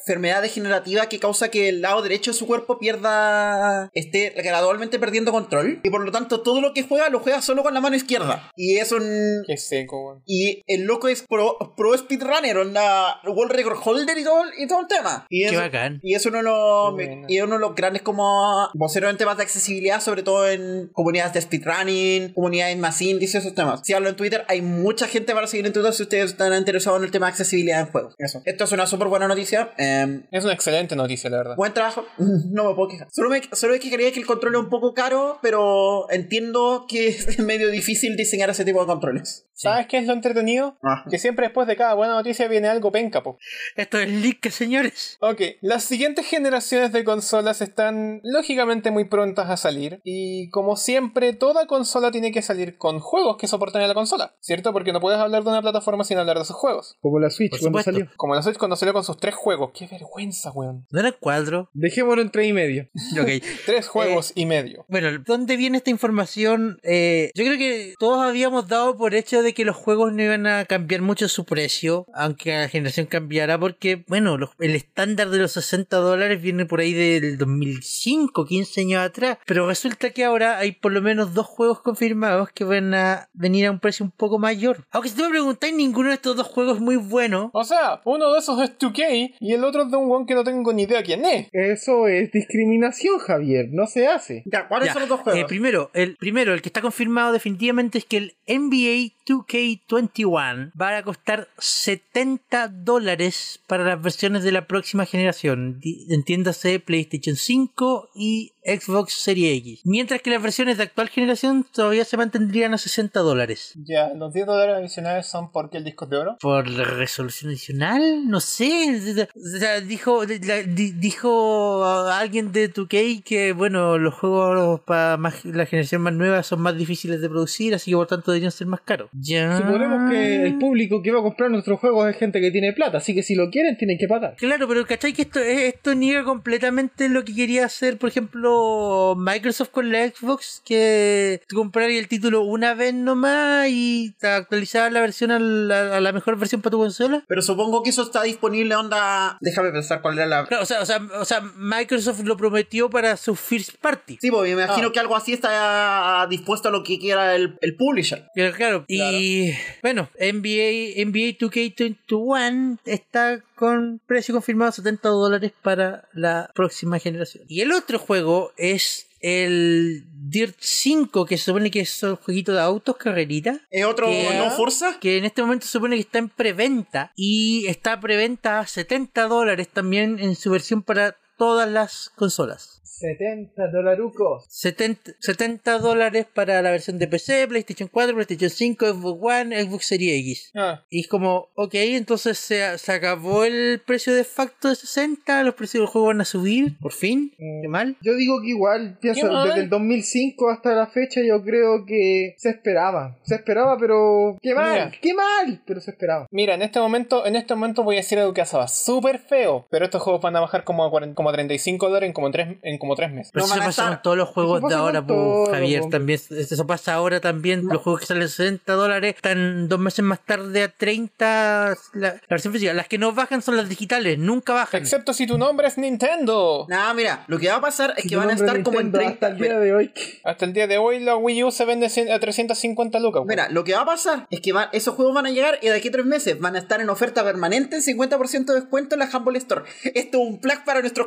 En- enfermedad degenerativa que causa que el lado derecho de su cuerpo pierda, esté gradualmente perdiendo control. Y por lo tanto, todo lo que juega lo juega solo con la mano izquierda. Y es un. Qué seco, weón. Y el loco es pro, pro speedrunner, onda World Record Holder y todo, y todo el tema. Y Qué eso, bacán. y es uno de los, bueno. y es uno de los grandes como voceros en temas de accesibilidad, sobre todo en comunidades de speedrunning, comunidades más indies, esos temas. Si hablo en Twitter, hay mucha gente para seguir en Twitter si ustedes están interesados en el tema de accesibilidad en juegos. Eso. Esto es una súper buena noticia. Eh, Es una excelente noticia, la verdad. Buen trabajo, [laughs] no me puedo quejar. Solo me, solo es que quería que el control es un poco caro, pero entiendo que [laughs] es medio difícil diseñar ese tipo de controles. ¿Sabes qué es lo entretenido? Ah. Que siempre después de cada buena noticia viene algo penca, po. Esto es Leak, señores. Ok, las siguientes generaciones de consolas están lógicamente muy prontas a salir y como siempre toda consola tiene que salir con juegos que soporten a la consola, ¿cierto? Porque no puedes hablar de una plataforma sin hablar de sus juegos. Como la Switch cuando salió. Como la Switch cuando salió con sus tres juegos. ¡Qué vergüenza, weón! ¿No era cuadro? Dejémoslo en 3 y medio. [laughs] Ok. Tres juegos y medio. Bueno, ¿dónde viene esta información? Eh, yo creo que todos habíamos dado por hecho de que los juegos no iban a cambiar mucho su precio, aunque la generación cambiara, porque, bueno, los- el estándar de los 60 dólares viene por ahí del 2005, 15 años atrás, pero resulta que ahora hay por lo menos dos juegos confirmados que van a venir a un precio un poco mayor. Aunque si tú me preguntáis, ninguno de estos dos juegos es muy bueno. O sea, uno de esos es 2K y el otro es de un weón que no tengo ni idea quién es. Eso es discriminación, Javier. No se hace. Ya, ¿cuáles Ya, son los dos eh, juegos? primero, el primero, el que está confirmado definitivamente es que el NBA 2K21 va a costar 70 dólares para las versiones de la próxima generación. Entiéndase PlayStation 5 y Xbox Series X. Mientras que las versiones de actual generación todavía se mantendrían a 60 dólares. Ya, los 10 dólares adicionales son porque el disco es de oro. ¿Por la resolución adicional? No sé. O sea, dijo, la- di- dijo alguien de 2K que, bueno, los juegos para más, la generación más nueva son más difíciles de producir, así que por tanto deberían ser más caros. Ya. Suponemos que el público que va a comprar nuestros juegos es gente que tiene plata, así que si lo quieren tienen que pagar. Claro, pero ¿cachai? Que esto, esto niega completamente lo que quería hacer, por ejemplo, Microsoft con la Xbox, que tú comprarías el título una vez nomás y te actualizabas la versión a la, a la mejor versión para tu consola. Pero supongo que eso está disponible, onda. Déjame pensar cuál era la. Claro, o sea, o sea, o sea, Microsoft lo prometió para su first party. Sí, pues me imagino Ah. que algo así está dispuesto a lo que quiera el, el publisher. Claro, claro. Y bueno, NBA, NBA 2K21 está con precio confirmado 70 dólares para la próxima generación. Y el otro juego es el Dirt 5, que se supone que es un jueguito de autos, carrerita. ¿Es otro no Forza? Que en este momento se supone que está en preventa. Y está a preventa a 70 dólares también en su versión para todas las consolas. 70 dolarucos. 70, 70 dólares para la versión de PC, PlayStation 4, PlayStation 5, Xbox One, Xbox Series X. Ah, Y es como, ok, entonces se, se acabó el precio de facto de 60, los precios del juego van a subir, por fin, qué mal. Yo digo que igual, pienso, desde el 2005 hasta la fecha yo creo que se esperaba. Se esperaba, pero... ¡Qué mal! Mira. ¡Qué mal! Pero se esperaba. Mira, en este momento, en este momento voy a decir algo que súper feo, pero estos juegos van a bajar como a, 40 como a 35 dólares en como tres, en como tres meses. Pero No eso van a pasa estar- con todos los juegos Eso de ahora, todo, Javier, po. también. Eso pasa ahora también. Los juegos que salen 60 dólares están dos meses más tarde a 30. La, la versión física. Las que no bajan son las digitales, nunca bajan. Excepto si tu nombre es Nintendo. Nada, mira, lo que va a pasar es Si que van a estar es como en Nintendo 30. Hasta el día de hoy. Hasta el día de hoy la Wii U se vende a 350 lucas. Mira, lo que va a pasar es que va- esos juegos van a llegar y de aquí a tres meses van a estar en oferta permanente en 50% de descuento en la Humble Store. Esto es un plug para nuestros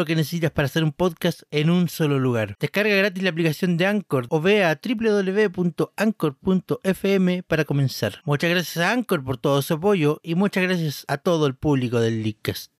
que necesitas para hacer un podcast en un solo lugar. Descarga gratis la aplicación de Anchor o ve a www.anchor.fm para comenzar. Muchas gracias a Anchor por todo su apoyo y muchas gracias a todo el público del Leadcast.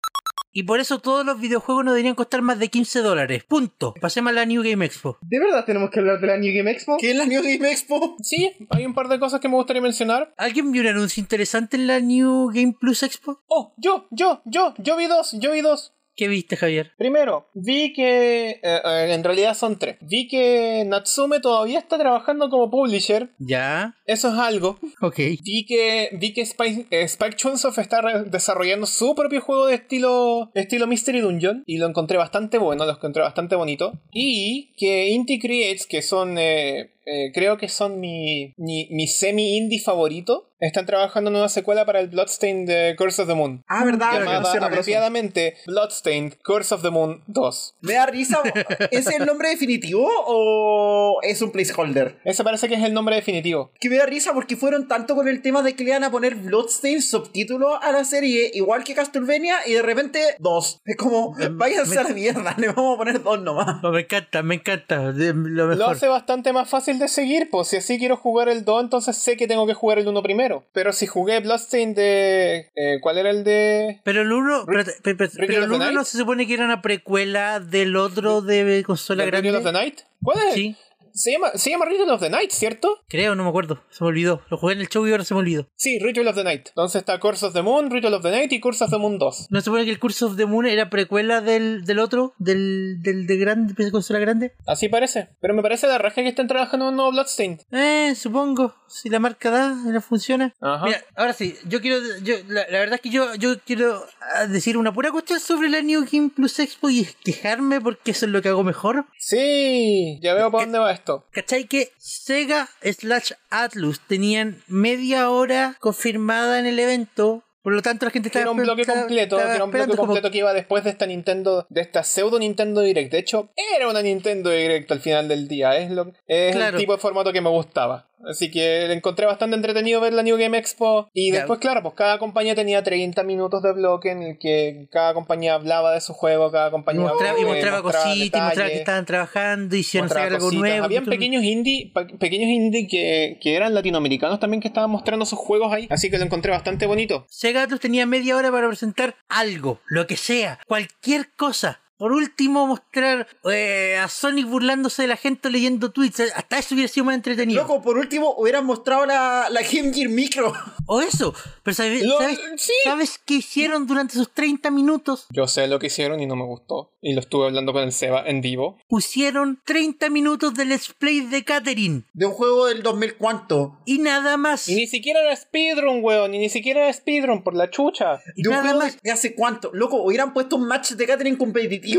Y por eso todos los videojuegos no deberían costar más de 15 dólares. Punto. Pasemos a la New Game Expo. ¿De verdad tenemos que hablar de la New Game Expo? ¿Qué es la New Game Expo? Sí, hay un par de cosas que me gustaría mencionar. ¿Alguien vio un anuncio interesante en la New Game Plus Expo? Oh, yo, yo, yo, yo vi dos, yo vi dos. ¿Qué viste, Javier? Primero, vi que. eh, eh, en realidad son tres. Vi que Natsume todavía está trabajando como publisher. Ya. Eso es algo. Ok. Vi que, vi que Spike, eh, Spike Chunsoft está desarrollando su propio juego de estilo, estilo Mystery Dungeon. Y lo encontré bastante bueno, lo encontré bastante bonito. Y que Inti Creates, que son. eh, eh, creo que son mi, mi, mi semi-indie favorito. Están trabajando en una secuela para el Bloodstained de Curse of the Moon. Ah, ¿verdad? llamada apropiadamente Bloodstained Curse of the Moon 2. Me da risa. [laughs] ¿Es el nombre definitivo o es un placeholder? Ese parece que es el nombre definitivo. Que me da risa porque fueron tanto con el tema de que le iban a poner Bloodstain subtítulo a la serie, igual que Castlevania, y de repente dos. Es como, váyanse a la mierda, [laughs] le vamos a poner dos nomás. Oh, me encanta, me encanta. Lo hace bastante más fácil de seguir, pues si así quiero jugar el 2, entonces sé que tengo que jugar el 1 primero. Pero si jugué Bloodstained de... eh, ¿Cuál era el de...? Pero el uno, espérate, espérate, espérate, Ritual pero of el the uno Night? no se supone que era una precuela del otro de consola de grande. Of the Night? ¿Cuál es? Sí, Se llama, se llama Ritual of the Night, ¿cierto? creo, no me acuerdo. Se me olvidó. Lo jugué en el show y ahora se me olvidó. Sí, Ritual of the Night. Entonces está Curse of the Moon, Ritual of the Night y Curse of the Moon 2. ¿No se supone que el Curse of the Moon era precuela del, del otro? ¿Del, del de grande, de consola grande? Así parece. Pero me parece de raja que estén trabajando en un nuevo Bloodstained. Eh, supongo. Si la marca da, no funciona. Ajá. Mira, ahora sí, yo quiero, yo, la, la verdad es que yo, yo quiero ah, decir una pura cuestión sobre la New Game Plus Expo y es quejarme porque eso es lo que hago mejor. Sí, ya veo para dónde va esto. ¿Cachai? Que Sega slash Atlus tenían media hora confirmada en el evento. Por lo tanto, la gente estaba era un bloque completo, era un bloque como- completo que iba después de esta Nintendo, de esta pseudo Nintendo Direct. De hecho, era una Nintendo Direct al final del día. Es, lo, es Claro. el tipo de formato que me gustaba. Así que encontré bastante entretenido ver la New Game Expo. Y después, claro, pues cada compañía tenía 30 minutos de bloque en el que cada compañía hablaba de su juego, cada compañía mostraba, y mostraba cositas, y mostraba que estaban trabajando, hicieron sacar algo nuevo. Habían pequeños indie, pequeños indie que, que eran latinoamericanos también que estaban mostrando sus juegos ahí. Así que lo encontré bastante bonito. Sega Atlus tenía media hora para presentar algo, lo que sea, cualquier cosa. Por último, mostrar eh, a Sonic burlándose de la gente leyendo tweets. Hasta eso hubiera sido más entretenido. Loco, por último, hubieran mostrado la, la Game Gear Micro. O eso. Pero ¿sabes, Lo- ¿sabes, sí. ¿sabes qué hicieron durante esos 30 minutos? Yo sé lo que hicieron y no me gustó. Y lo estuve hablando con el Seba en vivo. Pusieron 30 minutos de Let's Play de Catherine. De un juego del 2000 cuánto. Y nada más. Y ni siquiera era speedrun, weón. Y ni siquiera era speedrun por la chucha. Y De un nada juego más. de hace cuánto. Loco, hubieran puesto un match de Catherine competitivo.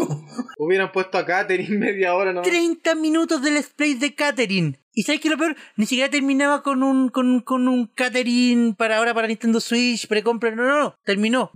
Hubieran puesto a Catherine [laughs] media hora, ¿no? 30 minutos de Let's Play de Catherine. ¿Y sabes qué es lo peor? Ni siquiera terminaba con un, con, con un Catherine para ahora para Nintendo Switch, precompra. No, no, no. Terminó.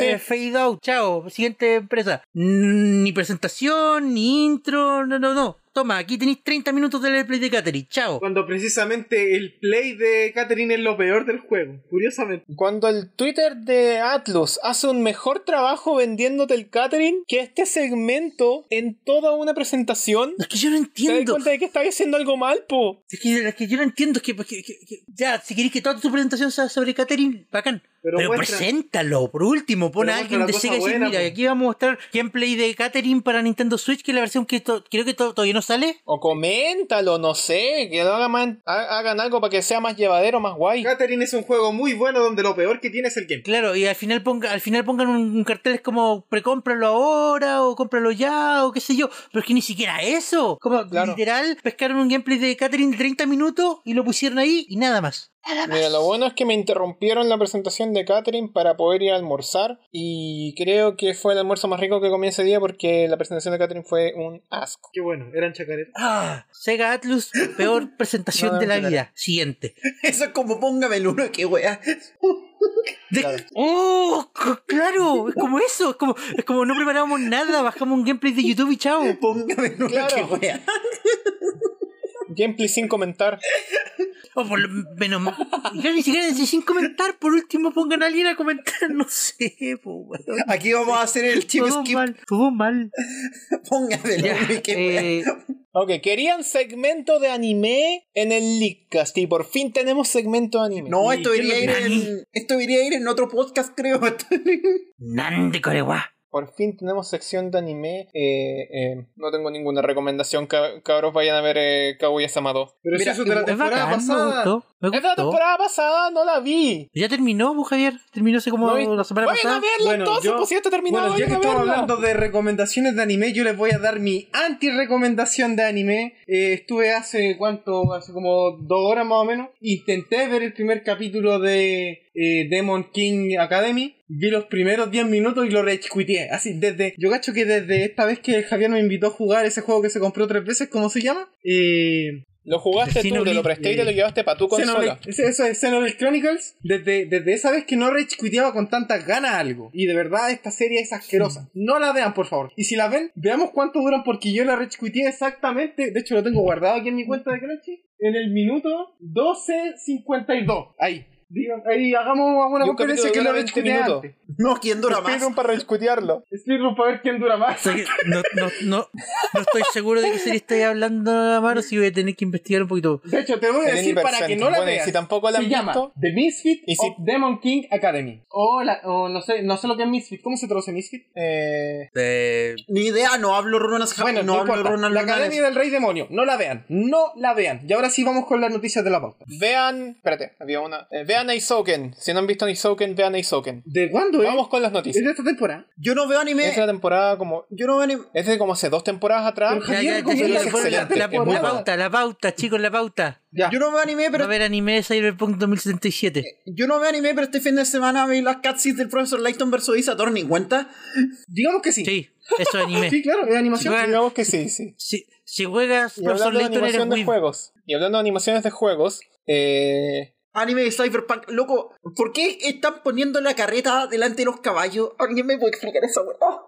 Eh, Fade out. Chao. Siguiente empresa. Ni presentación, ni intro. No, no, no. Toma, aquí tenéis 30 minutos de Let's Play de Catherine. Chao. Cuando precisamente el play de Catherine es lo peor del juego, curiosamente. Cuando el Twitter de Atlus hace un mejor trabajo vendiéndote el catering que este segmento en toda una presentación, Es que yo no te das entiendo. cuenta de que estáis haciendo algo mal, po. Es que, es que yo no entiendo. Es que, que- que- que- ya, si queréis que toda tu presentación sea sobre Catherine, bacán. Pero Pero, muestra- preséntalo, por último, pon a alguien de Sega y dice, mira, po". aquí vamos a mostrar gameplay de Catherine para Nintendo Switch, que es la versión que creo que to- todavía no sale. O coméntalo, no sé, que lo hagan, más- ha- hagan algo para que sea más llevadero, más guay. Catherine es un juego muy bueno donde lo peor que tiene es el gameplay. Claro, y al final ponga, al final pongan un, un cartel como precómpralo ahora o cómpralo ya o qué sé yo, pero es que ni siquiera eso. Como Claro. literal pescaron un gameplay de Catherine de 30 minutos y lo pusieron ahí y nada más. Mira, lo bueno es que me interrumpieron la presentación de Catherine para poder ir a almorzar y creo que fue el almuerzo más rico que comí ese día porque la presentación de Catherine fue un asco. Qué bueno, eran chacaretas. [laughs] Ah, Sega Atlus, peor [laughs] presentación No, de la vida. Siguiente. [laughs] Eso es como póngame el uno, qué wea. De- Claro. ¡Oh! ¡Claro! Es como eso. Es como, es como no preparamos nada. Bajamos un gameplay de YouTube y chao. Póngame el uno, Claro. qué wea. Gameplay sin comentar. O por lo menos. Ya ni siquiera necesito sin comentar. Por último, pongan a alguien a comentar. No sé, po, weón. Aquí vamos a hacer el chip Todo skip. mal. Todo mal. [laughs] Qué wea. eh, Ok, querían segmento de anime en el Leakcast y por fin tenemos segmento de anime. No, ¿Y esto debería ir que- en. Esto debería ir en otro podcast, creo. [laughs] Nande Korewa. Por fin tenemos sección de anime. Eh, eh, no tengo ninguna recomendación. ca- cabros, vayan a ver eh, Kaguya-sama 2. Pero Mira, si eso de la Es temporada bacán, me pasada. gustó. Me Es de la temporada pasada, no la vi. Ya terminó, pues, Javier. Terminó hace como No la semana Vayan a pasada. verla Bueno, entonces, yo- pues si ya está terminado, Bueno, ya que estamos hablando de recomendaciones de anime, yo les voy a dar mi anti-recomendación de anime. Eh, estuve hace, ¿cuánto? Hace como dos horas más o menos. Intenté ver el primer capítulo de eh, Demon King Academy. Vi los primeros 10 minutos y lo rechuiteé. Así, desde. Yo cacho que desde esta vez que Javier me invitó a jugar ese juego que se compró tres veces, ¿cómo se llama? Eh. Lo jugaste tú, te lo presté y te lo eh, llevaste para tu consola. Eso es Xenoblade Chronicles. Desde, desde esa vez que no rechuiteaba con tantas ganas algo. Y de verdad, esta serie es asquerosa. No la vean, por favor. Y si la ven, veamos cuánto duran porque yo la rechuiteé exactamente. De hecho, lo tengo guardado aquí en mi cuenta de Crunchy. En el minuto 12.52. Ahí. Digan, ahí hagamos una conferencia que la dura 20 rechuiteé minutos. antes. no, ¿quién dura más? Speedrun para rescutearlo. Speedrun para ver quién dura O más. sea que no, no, no, no estoy seguro de qué serie estoy hablando, Amaro, si voy a tener que investigar un poquito. De hecho, te voy a decir para que no la veas. si tampoco la se han llama visto- The Misfit Y si- of Demon King Academy. O, la, o no sé, no sé lo que es Misfit. ¿Cómo se traduce Misfit? Eh, Eh, Ni idea, no hablo runas Bueno, no, no, hablo importa. runas La. Academia del Rey Demonio. No la vean. No la vean. Y ahora sí vamos con las noticias de la pauta. vean. Espérate, había una. Eh, vean Aizoken. Si no han visto Aizoken, vean Aizoken. ¿De cuándo es? Vamos con las ¿Es noticias. de esta temporada? Yo no veo anime. Es de la temporada como. Yo no veo anime. Es de como hace dos temporadas atrás. Pero ya, Javier ya, ya, recomienda ya, es la- excelente, la, es muy la buena. pauta, la pauta, chicos, la pauta. Ya. Yo no veo anime, Va pero a haber anime de Cyberpunk 2077. yo no veo anime, pero este fin de semana vi las cutscenes del profesor Layton versus Ace Attorney, ¿cuenta? Digamos que sí. Sí, eso es anime. Sí, claro, es animación. Digamos que sí, sí. Si, si juegas Y Profesor hablando de Layton, eres animación de muy... juegos. Y hablando de animaciones de juegos. Eh, Anime de Cyberpunk, loco, ¿por qué están poniendo la carreta delante de los caballos? ¿Alguien me puede explicar esa weá?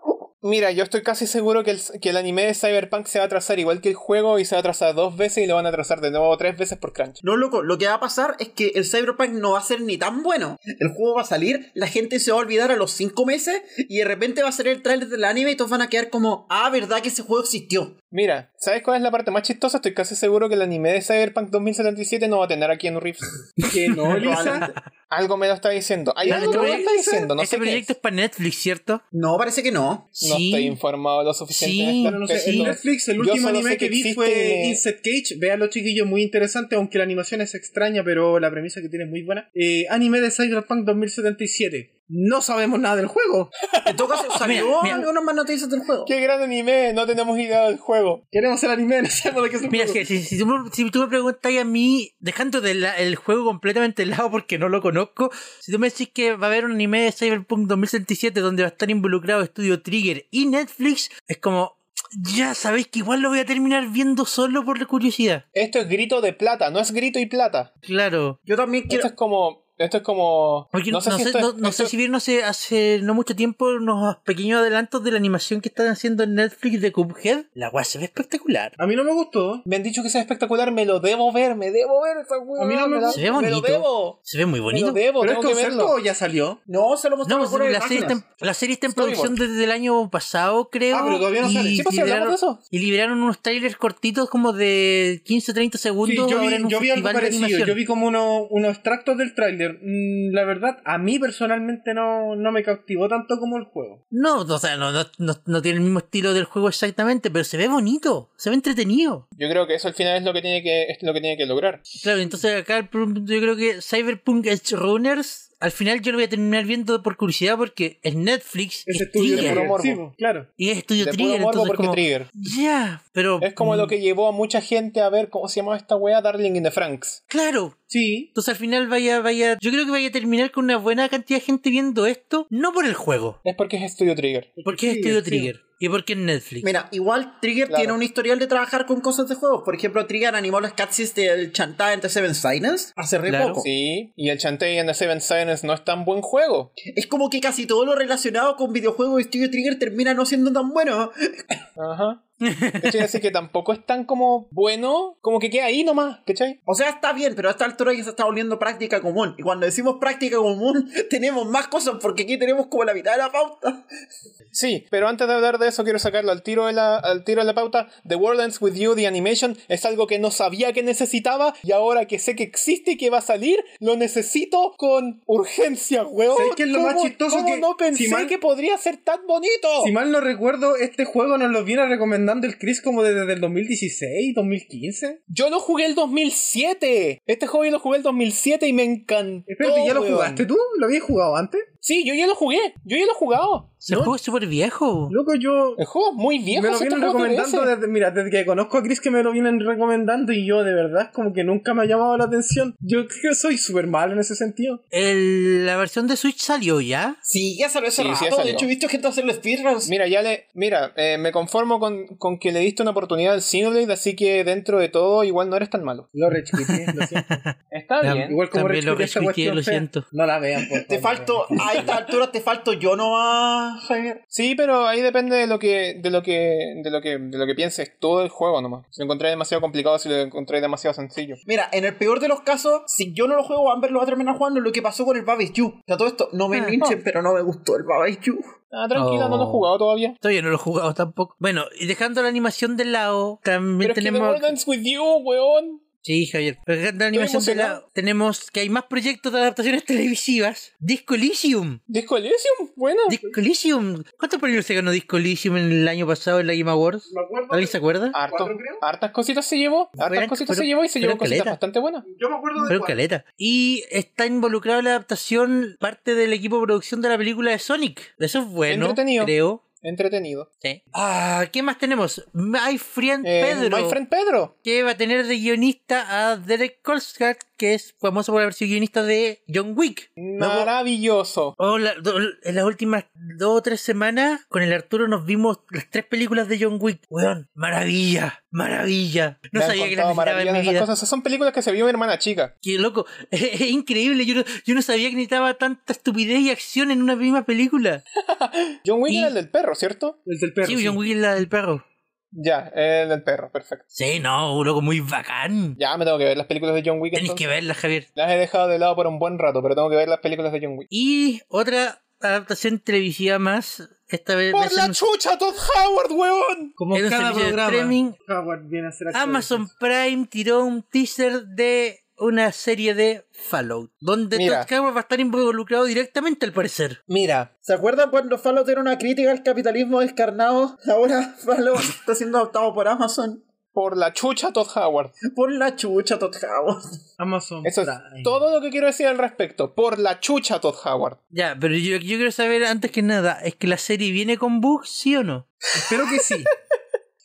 Mira, yo estoy casi seguro que el, que el anime de Cyberpunk se va a atrasar igual que el juego y se va a atrasar dos veces y lo van a atrasar de nuevo tres veces por crunch. No, loco, lo que va a pasar es que el Cyberpunk no va a ser ni tan bueno. El juego va a salir, la gente se va a olvidar a los 5 meses y de repente va a salir el trailer del anime y todos van a quedar como, ah, ¿verdad que ese juego existió? Mira, ¿sabes cuál es la parte más chistosa? Estoy casi seguro que el anime de Cyberpunk 2077 no va a tener a Keanu Reeves. [laughs] Que no, Lisa. Algo me lo está diciendo. Hay algo que me lo está diciendo, no este sé qué proyecto es. es para Netflix, ¿cierto? No, parece que no. No Sí. estoy informado lo suficiente Sí, en este Pero no sé, en Netflix el último anime que, vi existe- fue Insect Cage. Veanlo, chiquillos, muy interesante, aunque la animación es extraña, pero la premisa que tiene es muy buena. Eh, anime de Cyberpunk 2077. No sabemos nada del juego. [laughs] En todo caso, salió algunas más noticias del juego. ¡Qué gran anime! No tenemos idea del juego. Queremos el anime, [laughs] no sabemos de qué es el Mira, juego. si, si- si tú, me- si tú me preguntas a mí, dejando de la- el juego completamente de lado porque no lo conozco, si tú me decís que va a haber un anime de Cyberpunk 2077 donde va a estar involucrado Studio Trigger y Netflix, es como, ya sabéis que igual lo voy a terminar viendo solo por la curiosidad. Esto es grito de plata, no es grito y plata. Claro. Yo también quiero... Esto es como. Esto es como. Porque no sé si esto no, es- no esto- sé si vieron hace, hace no mucho tiempo unos pequeños adelantos de la animación que están haciendo en Netflix de Cuphead. La weá se ve espectacular. A mí no me gustó. Me han dicho que sea espectacular, me lo debo ver, me debo ver esa. A mí no me- Se ve Me lo bonito. debo. Se ve muy Me bonito. lo debo, ¿Pero es tengo que verlo. ya salió? No, se lo No, mostramos por la serie, está, en- la serie está en Storyboard. producción desde el año pasado, creo. Ah, pero todavía no sale. y Sí, pues sí, hablamos de eso. Y liberaron unos trailers cortitos como de 15-30 Sí, segundos yo ahora vi, yo vi algo parecido. animación. Yo vi como uno- unos extractos del tráiler. Mm, la verdad, a mí personalmente no, no me cautivó tanto como el juego. No, o sea, no, no, no, no tiene el mismo estilo del juego exactamente, pero se ve bonito, se ve entretenido. Yo creo que eso al final es lo que tiene que, es lo que, tiene que lograr. Claro, entonces acá el punto- yo creo que Cyberpunk Edge Runners, al final yo lo voy a terminar viendo por curiosidad porque es Netflix, Ese es estudio de Trigger, puro morbo. claro. y es estudio De puro Trigger, morbo entonces porque como, Trigger. ya, pero... Es como lo mm, que llevó a mucha gente a ver cómo se llamaba esta wea Darling in the Franks. Claro, Sí. Entonces al final vaya, vaya, yo creo que vaya a terminar con una buena cantidad de gente viendo esto, no por el juego, Es porque es Studio Trigger. porque es Trigger, Studio sí. Y porque es Netflix. Mira, igual Trigger Claro. tiene un historial de trabajar con cosas de juegos. Por ejemplo, Trigger animó las cutscenes del Chantada entre Seven Silence hace re Claro. poco. Sí, y el Shantae and the Seven Silence no es tan buen juego. Es como que casi todo lo relacionado con videojuegos de Studio Trigger termina no siendo tan bueno. Ajá. ¿Cachai? Así que tampoco es tan como bueno, como que queda ahí nomás, ¿cachai? O sea, está bien, pero a esta altura ya se está volviendo práctica común. Y cuando decimos práctica común, [laughs] tenemos más cosas porque aquí tenemos como la mitad de la pauta. Sí, pero antes de hablar de eso quiero sacarlo al tiro de la, al tiro de la pauta. The World Ends With You, The Animation, es algo que no sabía que necesitaba y ahora que sé que existe y que va a salir, lo necesito con urgencia, weón. ¿Sabes qué es lo más ¿Cómo- chistoso cómo que no pensé si mal- que podría ser tan bonito? Si mal no recuerdo, este juego nos lo viene recomendando el Chris como desde el 2016, 2015. Yo lo jugué el 2007. Este juego yo lo jugué el 2007 y me encantó. Espérate, ¿ya lo weón. jugaste tú? ¿Lo habías jugado antes? Sí, yo ya lo jugué. Yo ya lo he jugado. Ese ¿No? juego es súper viejo. Loco, yo El juego es muy viejo. me lo este vienen recomendando ese. desde, mira, desde que conozco a Chris que me lo vienen recomendando y yo de verdad como que nunca me ha llamado la atención. Yo creo que soy súper malo en ese sentido. El- la versión de Switch salió ya. Sí, ya salió hace Sí, sí, ya rato. salió. de hecho, he visto gente hacerle speedruns. Mira, ya le. Mira, eh, me conformo con, con que le diste una oportunidad al Xenoblade, así que dentro de todo, igual no eres tan malo. Lo rechquité, lo siento. Está bien. Igual como También lo cuestión lo siento. No la vean, por Te favor. A esta altura te falto yo nomás, Javier. Sí, pero ahí depende de lo que, de lo que, de lo que, de lo que pienses todo el juego nomás. Si lo encontré demasiado complicado, si lo encontré demasiado sencillo. Mira, en el peor de los casos, si yo no lo juego, Amber lo va a terminar jugando lo que pasó con el Baby You. O sea, todo esto, no me Ah. linchen, pero no me gustó el Baby You. Ah, tranquila, no lo he Oh. jugado todavía. Todavía no lo he jugado tampoco. Bueno, y dejando la animación de lado, también Pero es que The tenemos. World Ends With You, weón. Sí, Javier. Pero la animación de lado, tenemos que hay más proyectos de adaptaciones [laughs] televisivas. Disco Elysium. Disco Elysium, bueno. Disco Elysium. ¿Cuántos premios se ganó Disco Elysium en el año pasado en la Game Awards? Me acuerdo. ¿Alguien se acuerda? Harto, hartas cositas se llevó. Hartas Fueron- cositas se fueron- llevó y se llevó fueron cositas caleta. bastante buenas. Yo me acuerdo de Pero cuál. caleta. Y está involucrado en la adaptación parte del equipo de producción de la película de Sonic. Eso es bueno, Entretenido. creo. Entretenido. Sí. Ah, ¿qué más tenemos? My Friend Eh, Pedro. My Friend Pedro. que va a tener de guionista a Derek Kolstad, que es famoso por haber sido guionista de John Wick. Maravilloso. oh, la- do- en las últimas dos o tres semanas, con el Arturo nos vimos las tres películas de John Wick. Weón, maravilla, maravilla. No Me sabía que las necesitaba en mi vida. cosas. Esas son películas que se vio mi hermana chica. Qué loco, [laughs] es, es increíble. Yo no, yo no sabía que necesitaba tanta estupidez y acción en una misma película. [laughs] John Wick Y- era el del perro, ¿cierto? El del perro. sí, sí. John Wick es la del perro. Ya, el del perro, perfecto. Sí, no, un loco muy bacán. Ya me tengo que ver las películas de John Wick. Tenéis entonces. que verla, Javier. Las he dejado de lado por un buen rato, pero tengo que ver las películas de John Wick. Y otra adaptación televisiva más. Esta vez ¡Por la un- chucha, Todd Howard, weón! Como En un cada programa. streaming, Howard viene a hacer. Amazon Prime tiró un teaser de una serie de Fallout, donde Mira. Todd Howard va a estar involucrado directamente al parecer. Mira, ¿Se acuerdan cuando Fallout era una crítica al capitalismo descarnado? [laughs] Ahora Fallout está siendo adoptado por Amazon. por la chucha, Todd Howard. Por la chucha, Todd Howard. Amazon Eso es Prime. todo lo que quiero decir al respecto. Por la chucha, Todd Howard. Ya, pero yo, yo quiero saber antes que nada, ¿es que la serie viene con bugs, sí o no? Espero que sí. [laughs]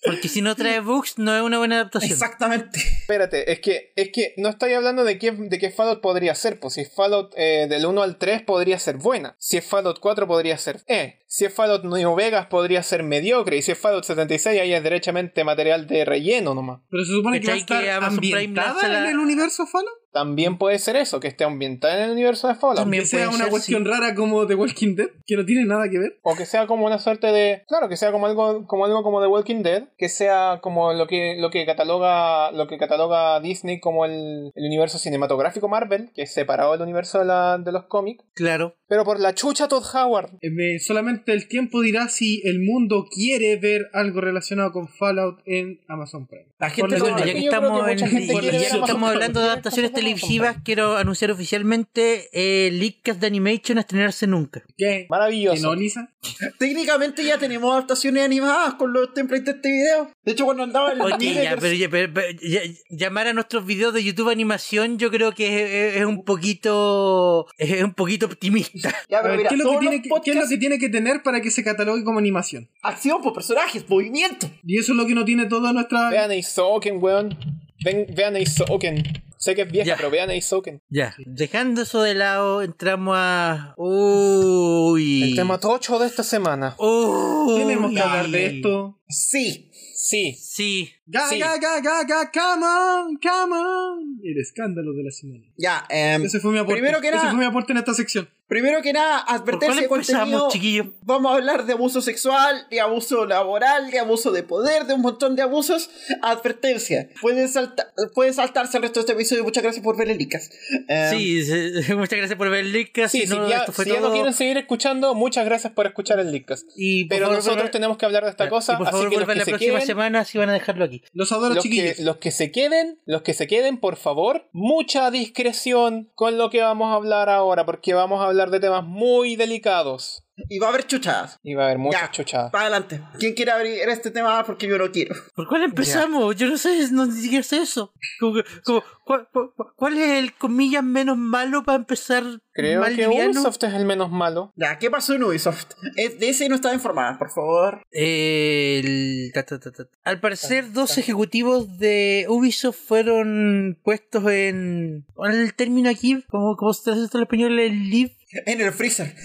Porque si no trae bugs, no es una buena adaptación. Exactamente. Espérate, es que, es que no estoy hablando de qué, de qué Fallout podría ser. Pues si es Fallout eh, del 1 al 3 podría ser buena. Si es Fallout 4 podría ser eh. Si es Fallout New Vegas podría ser mediocre. Y si es Fallout 76 ahí es derechamente material de relleno nomás. Pero se supone que va a ¿Cachai que estar Prime ambientada en el universo Fallout. También puede ser eso, que esté ambientada en el universo de Fallout. También. Que sea una ser, cuestión sí. rara como The Walking Dead, que no tiene nada que ver. O que sea como una suerte de. Claro, que sea como algo, como algo como The Walking Dead, que sea como lo que, lo que cataloga. lo que cataloga Disney como el, el universo cinematográfico Marvel, que es separado del universo de, la- de los cómics. Claro. Pero por la chucha Todd Howard. Eh, me- solamente el tiempo dirá si el mundo quiere ver algo relacionado con Fallout en Amazon Prime. La gente no ya que estamos, que en, ya que estamos hablando de adaptaciones televisivas, quiero anunciar oficialmente eh, Leadcast de Animation a estrenarse nunca. ¿Qué? Maravilloso. [laughs] Técnicamente ya tenemos adaptaciones animadas con los templates de este video. De hecho, cuando andaba en el Oye, Nigger- ya, pero, ya- pero- pero ya- llamar a nuestros videos de YouTube animación yo creo que es, es un poquito es un poquito optimista. Ya, A pero ver, mira, ¿qué, es lo que tiene que, qué es lo podcasts, que tiene que tener para que se catalogue como animación? acción por personajes, movimiento. Y eso es lo que no tiene toda nuestra... Vean a Isoken, weón. Ven, vean a Isoken. Sé que es vieja, Ya. pero vean a Isoken. Ya, dejando eso de lado, entramos a uy. El tema tocho de esta semana. Uy. Tenemos que hablar de esto. Sí, Sí. Sí. Ga, Sí. ga, ga, ga, ga, come on, come on. El escándalo de la semana. Ya, em, Ese fue mi aporte. Primero que Ese nada- fue mi aporte en esta sección. primero que nada, ¿Por cuál advertencia de empezamos, contenido. chiquillos? Vamos a hablar de abuso sexual, de abuso laboral, de abuso de poder, de un montón de abusos. Advertencia. Pueden, salta pueden saltarse el resto de este episodio. Muchas gracias por ver el Licas. Em, Sí, [laughs] muchas gracias por ver el link. Sí, si no, ya, esto fue si ya no quieren seguir escuchando, muchas gracias por escuchar el. Y por Pero favor, nosotros tenemos que hablar de esta Ya, cosa, y por así favor, que los que la se próxima queden, semana si van a dejarlo aquí. Los adoro, los que, chiquillos. los que se queden, los que se queden, por favor, mucha discreción con lo que vamos a hablar ahora, porque vamos a hablar de temas muy delicados. Y va a haber chuchadas. Y va a haber muchas Ya, chuchadas. Para adelante. ¿Quién quiere abrir este tema? Porque yo no quiero. [laughs] ¿Por cuál empezamos? Yo no sé, no ni siquiera sé eso. Como como, ¿cuál, cuál- cuál es el comillas menos malo para empezar Creo más que liviano? Ubisoft es el menos malo. Ya, ¿qué pasó en Ubisoft? Es- De ese no estaba informada, por favor. El- ta, ta, ta, ta. Al parecer, dos ejecutivos de Ubisoft fueron puestos en. ¿Cuál es el término aquí? ¿Cómo, cómo se traduce esto en español? El live. En el freezer.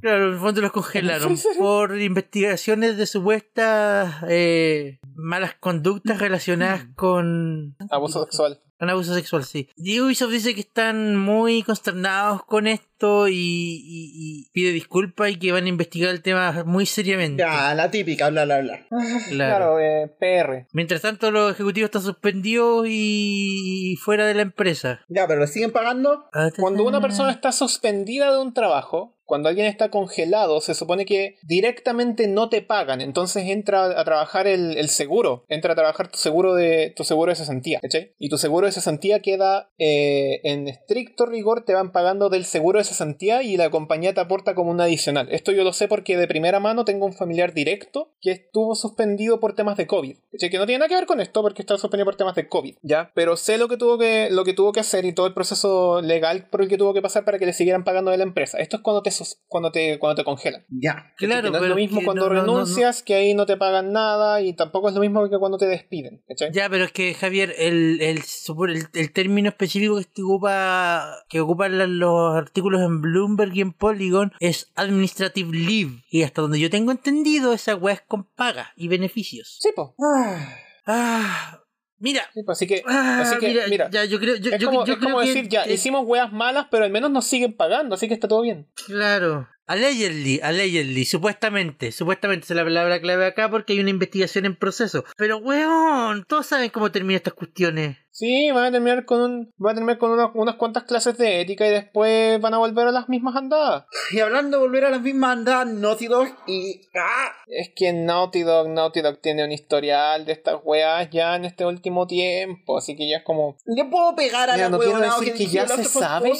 Claro, en el fondo los congelaron por investigaciones de supuestas eh, malas conductas relacionadas con, Abuso sexual. Con abuso sexual, sí. Y Ubisoft dice que están muy consternados con esto y, y- y pide disculpas y que van a investigar el tema muy seriamente. Ya, la típica, bla, bla, bla. Claro. Claro, eh, PR. Mientras tanto, los ejecutivos están suspendidos y fuera de la empresa. Ya, pero ¿le siguen pagando? Cuando una persona está suspendida de un trabajo, cuando alguien está congelado, se supone que directamente no te pagan. Entonces entra a trabajar el, el seguro. Entra a trabajar tu seguro de tu seguro de cesantía. ¿cachai? Y tu seguro de cesantía queda eh, en estricto rigor, te van pagando del seguro de cesantía y la compañía te aporta como un adicional. Esto yo lo sé porque de primera mano tengo un familiar directo que estuvo suspendido por temas de COVID. Que no tiene nada que ver con esto porque está suspendido por temas de COVID. ¿ya? Pero sé lo que tuvo que, lo que tuvo que hacer y todo el proceso legal por el que tuvo que pasar para que le siguieran pagando de la empresa. Esto es cuando te, cuando te, cuando te congelan. Ya. Claro, que no es lo mismo cuando no- no- no- no- renuncias, que ahí no te pagan nada, y tampoco es lo mismo que cuando te despiden. Ya, pero es que Javier, el, el, supone- el, el término específico que este ocupa, que ocupan los artículos en Bloomberg y en Polygon es Administrative Leave. Y hasta donde yo tengo entendido, esa weá es con paga y beneficios. Sí, po. Ah, Ah, mira. Sí. Así que, Ah, así que mira, mira, ya, yo creo, yo, es yo- como, yo es como que- decir, ya, hicimos weas malas, pero al menos nos siguen pagando, así que está todo bien. Claro. Allegedly, allegedly, supuestamente, supuestamente es la palabra clave acá porque hay una investigación en proceso. Pero weón, todos saben cómo terminan estas cuestiones. Sí, van a terminar con un, van a terminar con unas, unas cuantas clases de ética y después van a volver a las mismas andadas. Y hablando de volver a las mismas andadas, Naughty Dog y. ¡Ah! Es que Naughty Dog, Naughty Dog tiene un historial de estas weas ya en este último tiempo, así que ya es como... ¿Le puedo pegar a Mira, la no quiero huevonao decir que ya se sabe.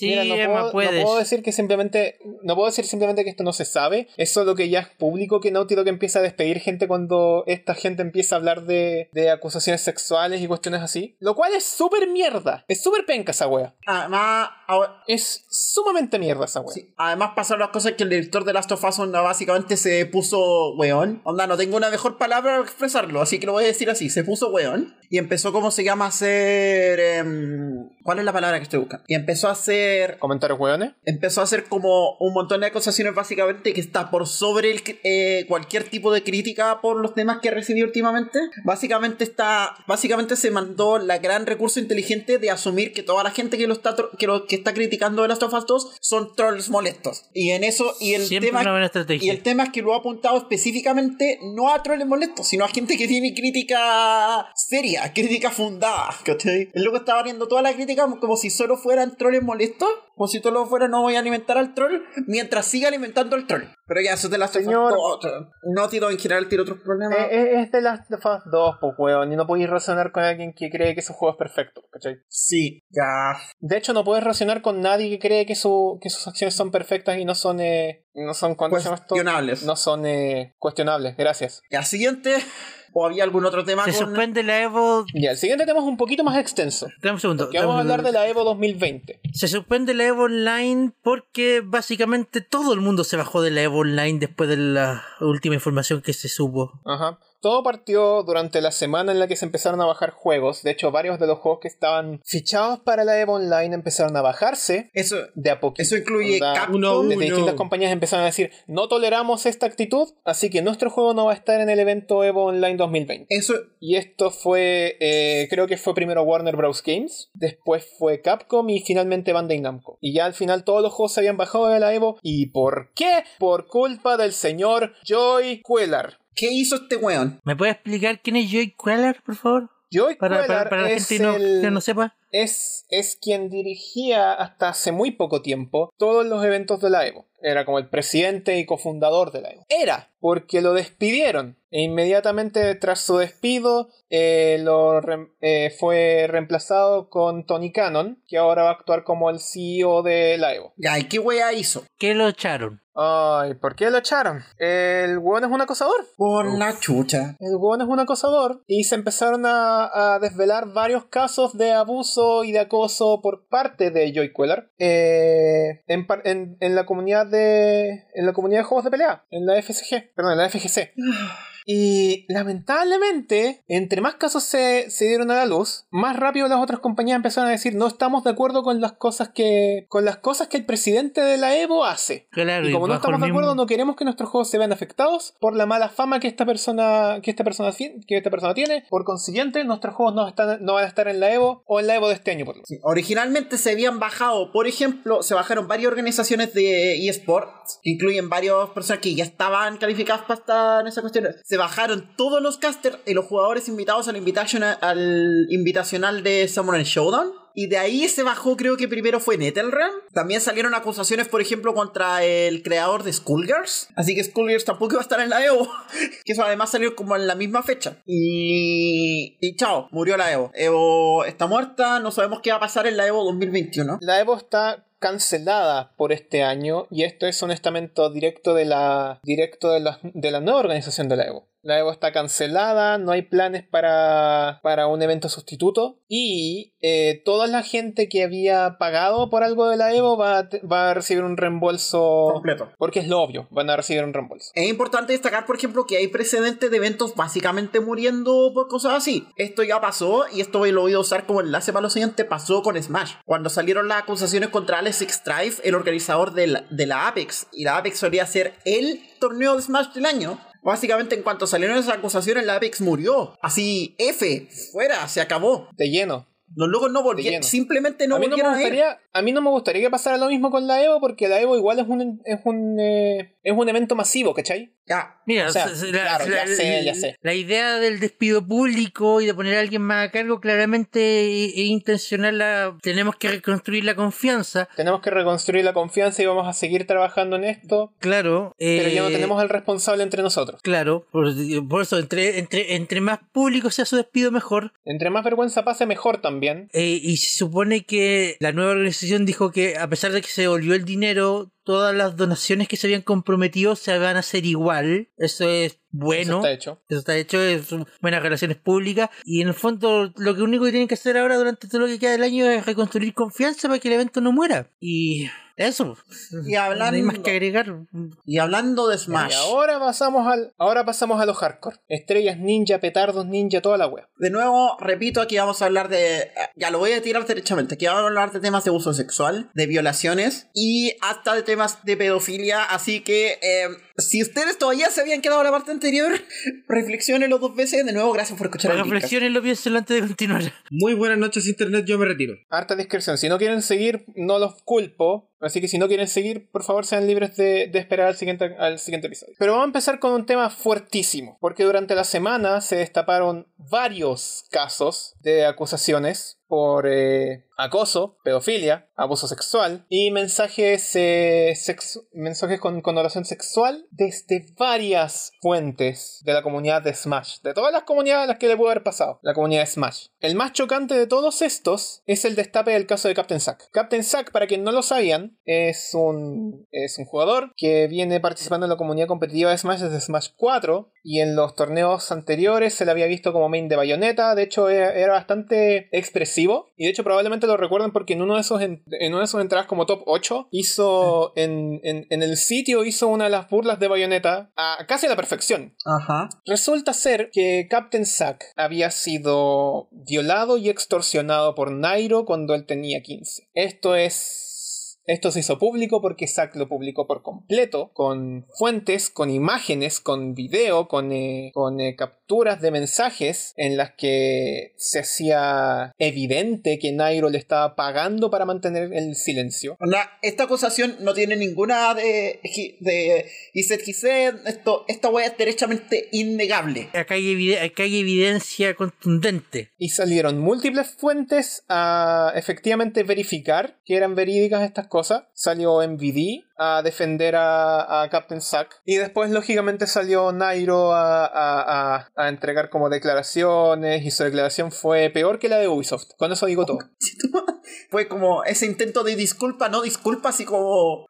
2? Sí, Mira, no, Emma, puedo, no puedes. puedo decir que simplemente no puedo decir simplemente que esto no se sabe es solo que ya es público que Naughty Dog empieza a despedir gente cuando esta gente empieza a hablar de, de acusaciones sexuales y cuestiones así lo cual es súper mierda es súper penca esa wea Además, ahora- es sumamente mierda esa wea sí, además pasaron las cosas que el director de Last of Us onda, básicamente se puso weón. Onda, no tengo una mejor palabra para expresarlo, así que lo voy a decir así. Se puso weón y empezó, como se llama? A hacer... em, ¿Cuál es la palabra que estoy buscando? Y empezó a hacer... comentarios weones empezó a hacer como un montón de acusaciones básicamente que está por sobre el, eh, cualquier tipo de crítica por los temas que ha recibido últimamente. Básicamente está, básicamente se mandó la gran recurso inteligente de asumir que toda la gente que lo está que lo que está criticando de Last of Us 2 son trolls molestos. Y en eso y el Siempre tema una buena estrategia. y el tema es que lo ha apuntado específicamente no a trolls molestos, sino a gente que tiene crítica seria, crítica fundada. ¿cachai? El loco estaba viendo toda la crítica como si solo fueran trolls molestos, como si solo fuera no voy a alimentar al troll, mientras siga alimentando al troll. Pero ya, eso es de las Señor- No tiene en general tiene otros problemas. Eh, eh, es de Last of Us 2 pues weón y no podéis razonar con alguien que cree que su juego es perfecto ¿cachai? Sí, ya. de hecho no puedes razonar con nadie que cree que, su, que sus acciones son perfectas y no son eh, no son. Cuestionables. no son eh, cuestionables gracias Ya, siguiente. ¿O había algún otro tema Se con- suspende la Evo. Ya, el siguiente tema es un poquito más extenso. Dame un segundo. Que vamos a hablar de la Evo 2020. Se suspende la Evo Online porque básicamente todo el mundo se bajó de la Evo Online después de la última información que se supo. Ajá. Todo partió durante la semana en la que se empezaron a bajar juegos. De hecho, varios de los juegos que estaban fichados para la EVO Online empezaron a bajarse Eso, de a poquito. eso incluye Onda, Capcom. uno- Desde Uno. distintas compañías empezaron a decir, no toleramos esta actitud, así que nuestro juego no va a estar en el evento EVO Online 2020. Eso, Y esto fue, eh, creo que fue primero Warner Bros. Games, después fue Capcom y finalmente Bandai Namco. Y ya al final todos los juegos se habían bajado de la EVO. ¿Y por qué? Por culpa del señor Joy Quellar. ¿Qué hizo este weón? ¿Me puede explicar quién es Joy Queller, por favor? Joy Para, para, para la gente no- el- que no sepa. es, es quien dirigía hasta hace muy poco tiempo todos los eventos de la EVO. Era como el presidente y cofundador de la EVO. Era, porque lo despidieron. E inmediatamente tras su despido eh, lo eh, fue reemplazado con Tony Cannon, que ahora va a actuar como el CEO de la EVO. Ya, ¿y qué wea hizo? ¿Qué lo echaron? Ay, ¿por qué lo echaron? El hueón es un acosador. Por la chucha. El hueón es un acosador y se empezaron a, a desvelar varios casos de abuso y de acoso por parte de Joy Queller eh, en, en- en la comunidad de en la comunidad de juegos de pelea, en la FSG, perdón, en la FGC. Y lamentablemente, entre más casos se, se dieron a la luz, más rápido las otras compañías empezaron a decir no estamos de acuerdo con las cosas que con las cosas que el presidente de la Evo hace. Claro, Y como no estamos de acuerdo, mismo- no queremos que nuestros juegos se vean afectados por la mala fama que esta persona, que esta persona, que esta persona tiene. Por consiguiente, nuestros juegos no, están, no van a estar en la Evo o en la Evo de este año, por lo menos. Sí, Originalmente se habían bajado, por ejemplo, se bajaron varias organizaciones de eSports, que incluyen varias personas que ya estaban calificadas para estar en esa cuestión. Se bajaron todos los casters y los jugadores invitados al, invitational, al invitacional de Samurai Showdown. Y de ahí se bajó, creo que primero fue NetherRealm. También salieron acusaciones, por ejemplo, contra el creador de Skullgirls. Así que Skullgirls tampoco iba a estar en la EVO. [laughs] que eso además salió como en la misma fecha. Y... Y chao, murió la EVO. EVO está muerta, no sabemos qué va a pasar en la EVO 2021. La Evo está cancelada por este año y esto es un estamento directo de la directo de la, de la nueva organización de la Evo. La Evo está cancelada, no hay planes para, para un evento sustituto y eh, toda la gente que había pagado por algo de la Evo va a, va a recibir un reembolso Completo. Porque es lo obvio, van a recibir un reembolso. Es importante destacar, por ejemplo, que hay precedentes de eventos básicamente muriendo por cosas así. Esto ya pasó y esto lo voy a usar como enlace para lo siguiente. Pasó con Smash. Cuando salieron las acusaciones contra Alex Strife, el organizador de la, de la Apex, y la Apex solía ser el torneo de Smash del año. Básicamente, en cuanto salieron esas acusaciones, la Apex murió. Así, F, fuera, se acabó. De lleno. Los locos no volvieron, simplemente no a, mí no me a gustaría, a mí no me gustaría que pasara lo mismo con la Evo porque la Evo igual es un, es un, eh, es un evento masivo, ¿cachai? Mira, O sea, sea, claro, ya sé, ya sé. la idea del despido público y de poner a alguien más a cargo claramente es intencional. La, tenemos que reconstruir la confianza. Tenemos que reconstruir la confianza y vamos a seguir trabajando en esto, Claro. pero ya no eh, tenemos al responsable entre nosotros. Claro, por, por eso, entre, entre, entre más público sea su despido, mejor. Entre más vergüenza pase, mejor también. Eh, y se supone que la nueva organización dijo que a pesar de que se volvió el dinero, todas las donaciones que se habían comprometido se van a hacer igual. Eso es bueno. Eso está hecho. Eso está hecho, es buenas relaciones públicas. Y en el fondo, lo que único que tienen que hacer ahora durante todo lo que queda del año es reconstruir confianza para que el evento no muera. Y eso. Y No hay más hablando- que agregar. y hablando de Smash. Y ahora pasamos al, ahora pasamos a los hardcore. Estrellas ninja, petardos ninja, toda la wea. De nuevo, repito, aquí vamos a hablar de. Ya lo voy a tirar derechamente. Aquí vamos a hablar de temas de abuso sexual, de violaciones y hasta de temas de pedofilia. Así que, eh, si ustedes todavía se habían quedado en la parte anterior, [laughs] reflexionenlo dos veces. De nuevo, gracias por escuchar el. Reflexionenlo, piénsenlo antes de continuar. Muy buenas noches, Internet. Yo me retiro. Harta discreción. Si no quieren seguir, no los culpo. Así que si no quieren seguir, por favor sean libres de, esperar al siguiente, al siguiente episodio. Pero vamos a empezar con un tema fuertísimo. Porque durante la semana se destaparon varios casos de acusaciones por eh, acoso, pedofilia, abuso sexual y mensajes, eh, mensajes con connotación sexual desde varias fuentes de la comunidad de Smash. De todas las comunidades a las que le pudo haber pasado. La comunidad de Smash. El más chocante de todos estos es el destape del caso de Captain Zack. Captain Zack, para quien no lo sabían, Es un, es un jugador que viene participando en la comunidad competitiva de Smash desde Smash 4 y en los torneos anteriores se le había visto como main de bayoneta. De hecho, era, era bastante expresivo y de hecho probablemente lo recuerden porque en uno de esos, en, en una de sus entradas como top 8 hizo en, en, en el sitio hizo una de las burlas de bayoneta a casi a la perfección. Ajá. Resulta ser que Captain Zack había sido violado y extorsionado por Nairo cuando él tenía 15. Esto es... Esto se hizo público porque Zack lo publicó por completo, con fuentes, con imágenes, con video, con, eh, con eh, capturas de mensajes en las que se hacía evidente que Nairo le estaba pagando para mantener el silencio. Esta acusación no tiene ninguna de, de Iset esto, esta wea es derechamente innegable. Acá hay, acá hay evidencia contundente. Y salieron múltiples fuentes a efectivamente verificar que eran verídicas estas cosas. Salió MVD a defender a, a Captain Zack. Y después, lógicamente, salió Nairo a, a- a- a entregar como declaraciones. Y su declaración fue peor que la de Ubisoft. Con eso digo todo. [laughs] Fue como ese intento de disculpa, no disculpa, así como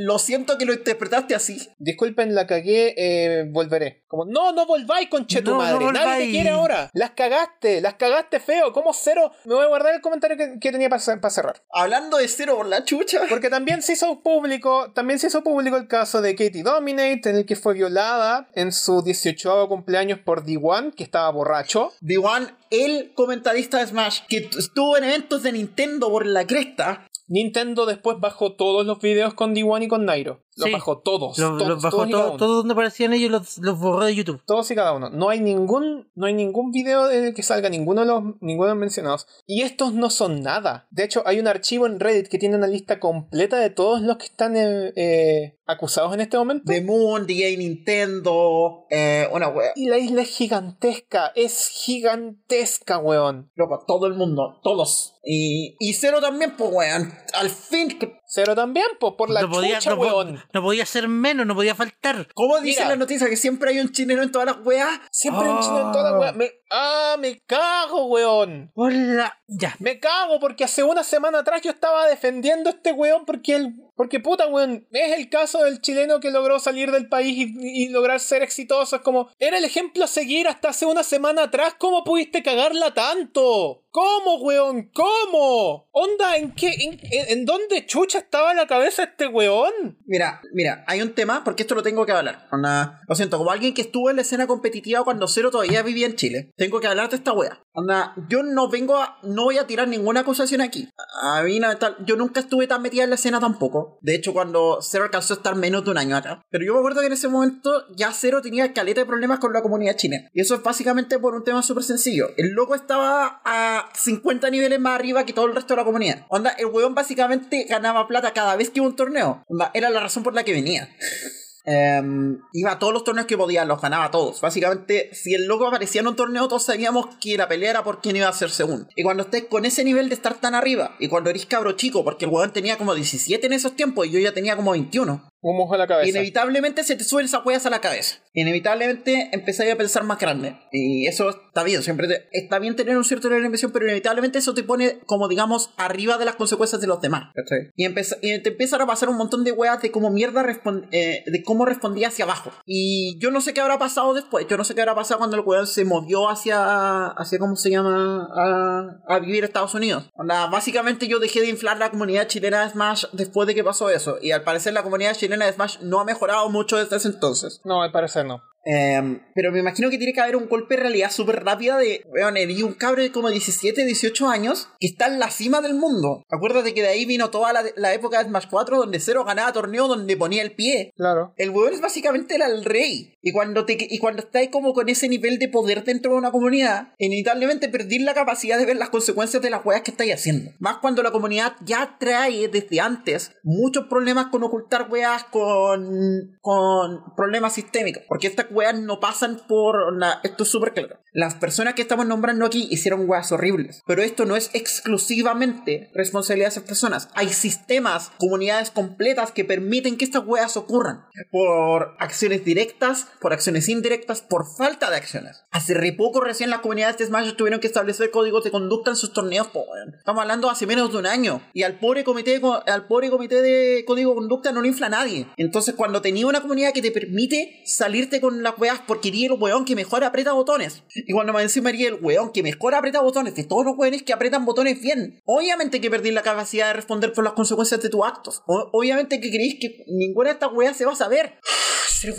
lo siento que lo interpretaste así. Disculpen, la cagué, eh, volveré. Como, no, no volváis, conche tu No, no madre. Nadie te quiere ahora. Las cagaste, las cagaste feo. ¿Cómo cero? Me voy a guardar el comentario que, que tenía para cerrar. Hablando de cero por la chucha. Porque también se hizo público, también se hizo público el caso de Katie Dominate, en el que fue violada en su 18 cumpleaños por D1, que estaba borracho. D1, el comentarista de Smash, que estuvo en eventos de Nintendo por la cresta. Nintendo después bajó todos los videos con D1 y con Nairo. Los Sí. bajó todos. Los, todos, los bajó todos y cada todo, uno. todo donde aparecían ellos los, los borró de YouTube. Todos y cada uno. No hay ningún, no hay ningún video en el que salga ninguno de los, ninguno de los mencionados. Y estos no son nada. De hecho, hay un archivo en Reddit que tiene una lista completa de todos los que están eh, eh, acusados en este momento. The Moon, DJ Nintendo, eh, una wea. Y la isla es gigantesca. Es gigantesca, weón. Loco, todo el mundo, todos. Y, y Cero también, pues weón. Al fin, Cero también, pues, por la no, podía, chucha, no, weón. no podía ser menos, no podía faltar. ¿cómo dice Mira. la noticia que siempre hay un chileno en todas las weas? Siempre Ah. en Chile en toda la weá. Me... Ah, me cago, weón. Hola. Ya. Me cago porque hace una semana atrás yo estaba defendiendo a este weón porque el. Porque puta weón, es el caso del chileno que logró salir del país y, lograr ser exitoso. Es como, era el ejemplo a seguir hasta hace una semana atrás. ¿Cómo pudiste cagarla tanto? ¿Cómo, weón? ¿Cómo? Onda, ¿en qué? ¿En, dónde chucha estaba la cabeza este weón? Mira, mira, hay un tema, porque esto lo tengo que hablar. Onda, lo siento, como alguien que estuvo en la escena competitiva cuando Cero todavía vivía en Chile, tengo que hablar de esta wea. Onda, yo no vengo a, no voy a tirar ninguna acusación aquí. A mí, no, tal, yo nunca estuve tan metida en la escena tampoco. De hecho, cuando Cero alcanzó a estar menos de un año acá. Pero yo me acuerdo que en ese momento ya Cero tenía caleta de problemas con la comunidad china. Y eso es básicamente por un tema súper sencillo. El loco estaba a 50 niveles más arriba que todo el resto de la comunidad. Onda, el weón básicamente ganaba plata cada vez que iba un torneo. Onda, era la razón por la que venía. [laughs] Em, iba a todos los torneos que podía, los ganaba todos. Básicamente, si el loco aparecía en un torneo, todos sabíamos que la pelea era por quién iba a ser segundo. Y cuando estés con ese nivel de estar tan arriba, y cuando eres cabro chico, porque el weón tenía como 17 en esos tiempos y yo ya tenía como 21, Un mojo a la cabeza. inevitablemente se te suben esas huellas a la cabeza. Inevitablemente empezáis a pensar más grande. Y eso está bien, siempre te- está bien tener un cierto nivel de inversión, pero inevitablemente eso te pone como digamos arriba de las consecuencias de los demás. ¿cachai? Y, y te empiezan a pasar un montón de weas de cómo mierda eh, de cómo respondía hacia abajo. Y yo no sé qué habrá pasado después. Yo no sé qué habrá pasado cuando el weón se movió hacia, hacia ¿cómo se llama? A, a vivir a Estados Unidos. Onda, básicamente yo dejé de inflar la comunidad chilena de Smash después de que pasó eso. Y al parecer la comunidad chilena de Smash no ha mejorado mucho desde ese entonces. No, al parecer no. Em, pero me imagino que tiene que haber un golpe de realidad súper rápida de, weón, vi un cabrón de como 17, 18 años que está en la cima del mundo. Acuérdate que de ahí vino toda la, la época de Smash 4 donde Zero ganaba torneo donde ponía el pie. Claro. El weón es básicamente era el rey. Y cuando te y cuando estás como con ese nivel de poder dentro de una comunidad, inevitablemente perdís la capacidad de ver las consecuencias de las weas que estáis haciendo. Más cuando la comunidad ya trae desde antes muchos problemas con ocultar weas con, con problemas sistémicos. Porque estas weas no pasan por nada. Esto es súper claro. Las personas que estamos nombrando aquí hicieron weas horribles. Pero esto no es exclusivamente responsabilidad de esas personas. Hay sistemas, comunidades completas que permiten que estas weas ocurran. Por acciones directas, por acciones indirectas, por falta de acciones. Hace re poco recién las comunidades de Smash tuvieron que establecer códigos de conducta en sus torneos. po. Estamos hablando hace menos de un año. Y al pobre comité al pobre comité de código de conducta no lo infla nadie. Entonces cuando tenía una comunidad que te permite salirte con las weas porque eres el weón que mejor aprieta botones. Y cuando me encima eres el weón que mejor aprieta botones de todos los weones que apretan botones bien. Obviamente que perdí la capacidad de responder por las consecuencias de tus actos. Obviamente que creéis que ninguna de estas weas se va a saber. [sighs] Ser.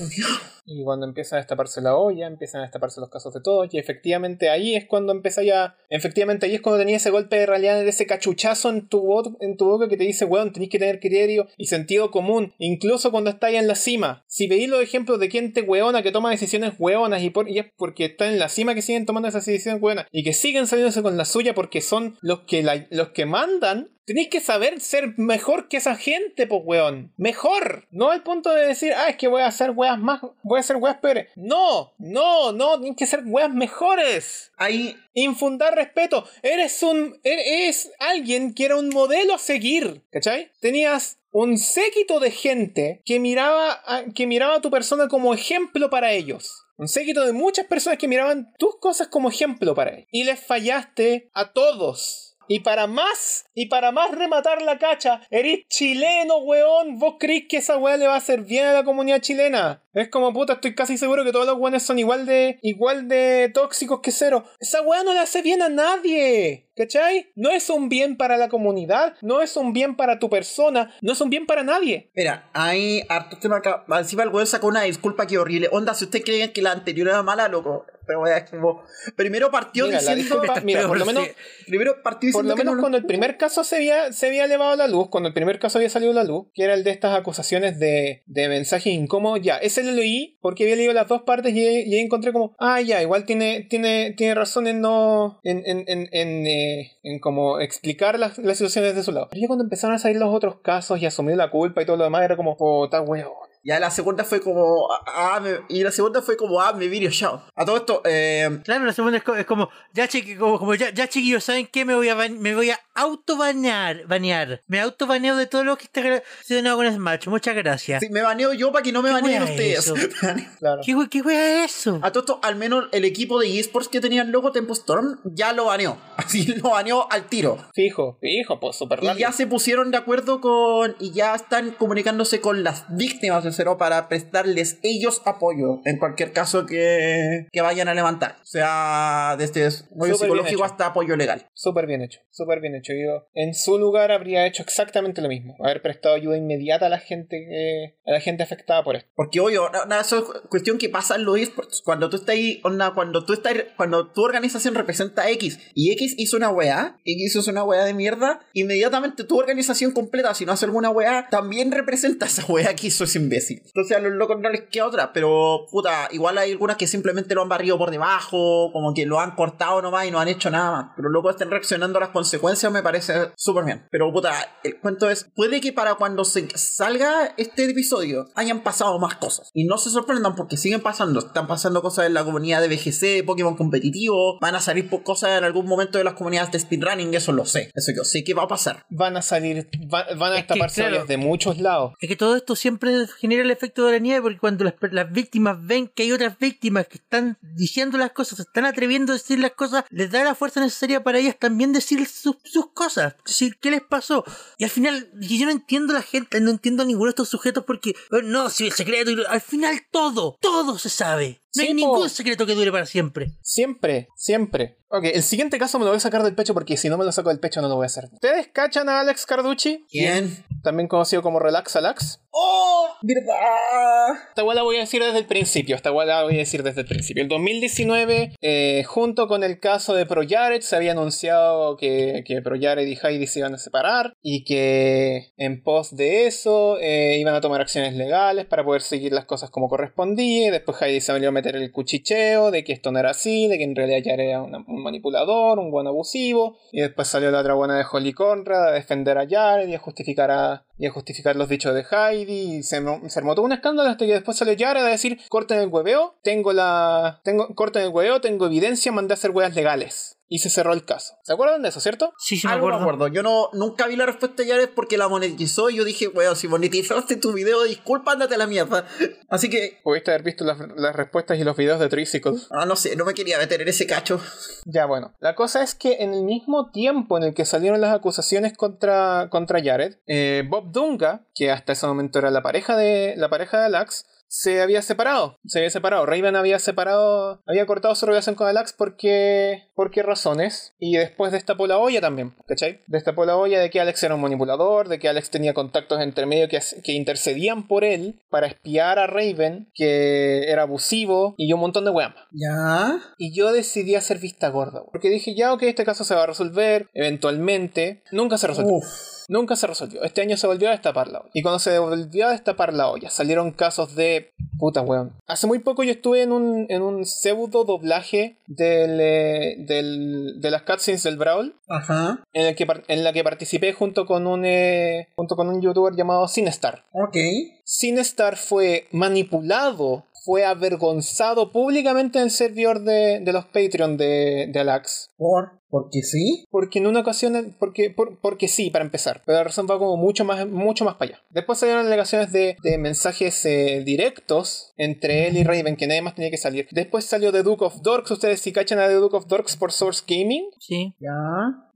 Y cuando empieza a destaparse la olla, empiezan a destaparse los casos de todos, y efectivamente ahí es cuando empieza ya. Efectivamente ahí es cuando tenía ese golpe de realidad, ese cachuchazo en tu, en tu boca que te dice, weón, tenés que tener criterio y sentido común, incluso cuando estás en la cima. Si veis los ejemplos de gente weona que toma decisiones weonas y, por, y es porque está en la cima que siguen tomando esas decisiones weonas y que siguen saliéndose con la suya porque son los que, la- los que mandan, Tenéis que saber ser mejor que esa gente, pues, weón. Mejor. No al punto de decir, ah, es que voy a hacer weas más. Voy a hacer weas peores. No, no, no. Tienes que ser weas mejores. Ahí Infundar respeto. Eres un. Eres alguien que era un modelo a seguir. ¿Cachai? Tenías un séquito de gente que miraba a, que miraba a tu persona como ejemplo para ellos. Un séquito de muchas personas que miraban tus cosas como ejemplo para ellos. Y les fallaste a todos. Y para más, y para más rematar la cacha, eres chileno, weón. ¿Vos creís que esa weá le va a hacer bien a la comunidad chilena? Es como puta, estoy casi seguro que todos los weones son igual de, igual de tóxicos que cero. Esa weá no le hace bien a nadie. ¿Cachai? No es un bien para la comunidad, no es un bien para tu persona, no es un bien para nadie. Mira, hay hartos temas acá. Encima el weón sacó una disculpa que horrible. Onda, si ustedes creen que la anterior era mala, loco. Pero como. Primero partió Mira, la diciendo. disculpa- [laughs] mira, por lo menos. Primero partió por lo que menos no- cuando el primer caso se había, se había elevado a la luz, cuando el primer caso había salido a la luz, que era el de estas acusaciones de, de mensajes incómodos, ya, ese lo leí porque había leído las dos partes y, y ahí encontré como, ah, ya, igual tiene, tiene, tiene razón en no, en, en, en, en, eh, en como explicar las, las situaciones de su lado. Pero ya cuando empezaron a salir los otros casos y asumir la culpa y todo lo demás, era como, puta weón. Ya la segunda fue como. Ah, me- y la segunda fue como. Ah, me video show. A todo esto, eh. Claro, la segunda es, co- es como, ya, chiqui, como, como ya, ya chiquillos, ¿saben qué? Me voy a, me voy a autobanear, banear. Me autobaneo de todo lo que está relacionado con Smash. Muchas gracias. sí, me baneo yo para que no me ¿Qué baneen ustedes. [laughs] baneo. Claro. ¿Qué, qué wea es eso? A todo esto, al menos el equipo de eSports que tenía el logo Tempo Storm ya lo baneó. [laughs] Así lo baneó al tiro. Fijo, fijo, pues súper Y rápido. ya se pusieron de acuerdo con. Y ya están comunicándose con las víctimas cero para prestarles ellos apoyo en cualquier caso que, que vayan a levantar. O sea, desde apoyo bien psicológico hasta apoyo legal. Súper bien hecho, súper bien hecho. Yo en su lugar habría hecho exactamente lo mismo. Haber prestado ayuda inmediata a la gente que, a la gente afectada por esto. Porque, obvio, no- no, eso es cuestión que pasa en los esports. Cuando tú estás ahí, onda, cuando tú estás, cuando tu organización representa a X y X hizo una weá, X hizo una weá de mierda, inmediatamente tu organización completa, si no hace alguna weá, también representa a esa weá que hizo ese imbécil. Entonces a los locos no les queda otra, pero puta, igual hay algunas que simplemente lo han barrido por debajo, como que lo han cortado nomás y no han hecho nada más. Pero los locos estén reaccionando a las consecuencias, me parece súper bien. Pero puta, el cuento es, puede que para cuando se salga este episodio hayan pasado más cosas. Y no se sorprendan porque siguen pasando. Están pasando cosas en la comunidad de BGC, Pokémon competitivo, van a salir po- cosas en algún momento de las comunidades de speedrunning, eso lo sé. Eso yo sé que va a pasar. Van a salir, va- van a Es que, claro. de muchos lados. Es que todo esto siempre genera el efecto de la nieve porque cuando las, víctimas ven que hay otras víctimas que están diciendo las cosas, se están atreviendo a decir las cosas, les da la fuerza necesaria para ellas también decir sus, cosas, decir qué les pasó. Y al final, yo no entiendo a la gente, no entiendo a ninguno de estos sujetos porque, bueno, no, si el secreto, al final todo, todo se sabe. No hay po. ningún secreto que dure para siempre. Siempre, siempre. Ok, el siguiente caso me lo voy a sacar del pecho porque si no me lo saco del pecho no lo voy a hacer. ¿Ustedes cachan a Alex Carducci? ¿Quién? También conocido como Relax Alex. ¡Oh! ¿Verdad? Esta igual la voy a decir desde el principio, esta igual la voy a decir desde el principio. El 2019, eh, junto con el caso de ProJared, se había anunciado que, que y Heidi se iban a separar y que en pos de eso eh, iban a tomar acciones legales para poder seguir las cosas como correspondía. Y después Heidi se salió a meter el cuchicheo de que esto no era así, de que en realidad Jared era un manipulador, un buen abusivo. Y después salió la otra buena de Holly Conrad a defender a Jared y a justificar a, y a justificar los dichos de Heidi. Y se, se armó todo un escándalo hasta que después salió Jared a decir: corten el hueveo, tengo la. Tengo, corten el hueveo, tengo evidencia, mandé a hacer huevas legales. Y se cerró el caso. ¿Se acuerdan de eso, cierto? Sí, sí, me Algo me acuerdo. Yo no, nunca vi la respuesta de Jared porque la monetizó y yo dije, weón, si monetizaste tu video, disculpa, ándate a la mierda. Así que, Pudiste haber visto las, las respuestas y los videos de Tricycle. ah, no sé, no me quería meter en ese cacho. Ya, bueno. La cosa es que en el mismo tiempo en el que salieron las acusaciones contra, contra Jared, eh, Bob Dunga, que hasta ese momento era la pareja de, la pareja de Alex, se había separado. Se había separado. Raven había separado. Había cortado su relación con Alex porque. ¿Por qué razones? Y después destapó la olla también. ¿Cachai? Destapó la olla de que Alex era un manipulador, de que Alex tenía contactos entre medio que, que intercedían por él para espiar a Raven, que era abusivo y un montón de weas. Ya. Y yo decidí hacer vista gorda. Porque dije, ya, ok, este caso se va a resolver eventualmente. Nunca se resolvió. Uf. Nunca se resolvió. Este año se volvió a destapar la olla. Y cuando se volvió a destapar la olla, salieron casos de. Puta weón. Hace muy poco yo estuve en un, en un pseudo doblaje del, eh, del, de las cutscenes del Brawl. Ajá. En, el que, en la que participé junto con un eh, junto con un youtuber llamado Sinestar. Ok. Sinestar fue manipulado, fue avergonzado públicamente en el servidor de, de los Patreon de, de Alax. ¿Por? ¿Porque sí? Porque en una ocasión, porque, por- porque sí, para empezar. Pero la razón va como mucho más, mucho más para allá. Después salieron alegaciones de, de mensajes eh, directos entre él y Raven, que nadie más tenía que salir. Después salió The Duke of Dorks. Ustedes si cachan a The Duke of Dorks por Source Gaming. Sí. Ya.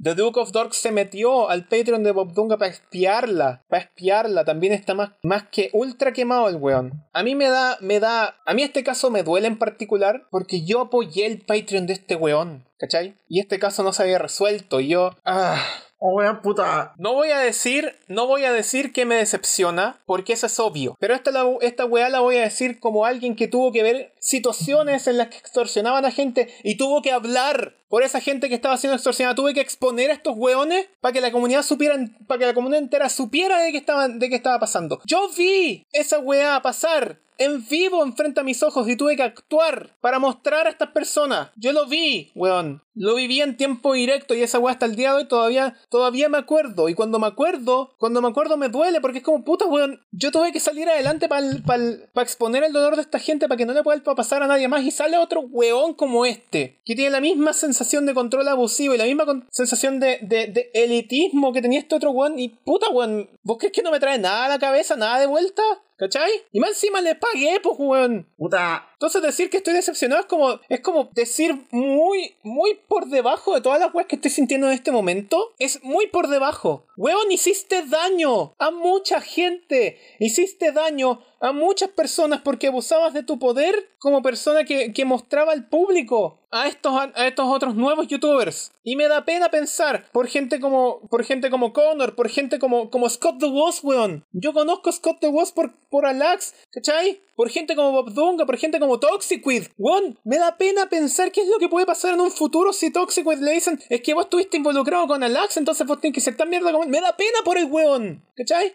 The Duke of Dorks se metió al Patreon de Bob Dunga para espiarla. Para espiarla. También está más, más que ultra quemado el weón. A mí me da, me da. A mí este caso me duele en particular porque yo apoyé el Patreon de este weón. ¿Cachai? Y este caso no se había resuelto. Y yo. Ah. Oh, weón, puta. No voy a decir, no voy a decir que me decepciona, porque eso es obvio. Pero esta, la- esta weá la voy a decir como alguien que tuvo que ver situaciones en las que extorsionaban a gente y tuvo que hablar por esa gente que estaba siendo extorsionada. Tuve que exponer a estos weones para que la comunidad supiera, para que la comunidad entera supiera de qué estaba, de qué estaba pasando. Yo vi esa weá pasar en vivo enfrente a mis ojos y tuve que actuar para mostrar a estas personas. Yo lo vi, weón. Lo viví en tiempo directo y esa weá hasta el día de hoy todavía, todavía me acuerdo. Y cuando me acuerdo, cuando me acuerdo me duele porque es como puta, weón. Yo tuve que salir adelante para exponer el dolor de esta gente para que no le pueda pasar a nadie más. Y sale otro weón como este, que tiene la misma sensación de control abusivo y la misma sensación de, de- de elitismo que tenía este otro weón. Y puta, weón, ¿vos crees que no me trae nada a la cabeza, nada de vuelta? ¿Cachai? Y más encima le pagué, pues, weón. Puta. Entonces decir que estoy decepcionado es como, es como decir muy, muy por debajo de todas las weas que estoy sintiendo en este momento. Es muy por debajo. Weón, hiciste daño a mucha gente. Hiciste daño a muchas personas porque abusabas de tu poder como persona que, que mostraba al público a estos, a estos otros nuevos youtubers. Y me da pena pensar por gente como, por gente como Connor, por gente como, como Scott the Woz, weón. Yo conozco a Scott the Woz por, por Alax, ¿cachai? Por gente como Bob Dunga, por gente como Toxiquid. Weón, me da pena pensar qué es lo que puede pasar en un futuro si Toxiquid le dicen es que vos estuviste involucrado con Alax, entonces vos tenés que ser tan mierda como. Me da pena por el weón, ¿cachai?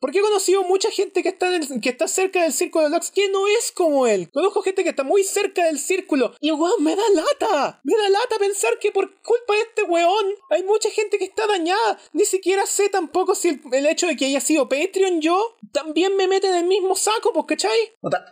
Porque he conocido mucha gente que está, que está cerca del círculo de Lux que no es como él. Conozco gente que está muy cerca del círculo. Y weón, me da lata. Me da lata pensar que por culpa de este weón hay mucha gente que está dañada. Ni siquiera sé tampoco si el, hecho de que haya sido Patreon yo también me mete en el mismo saco, pues, ¿cachai?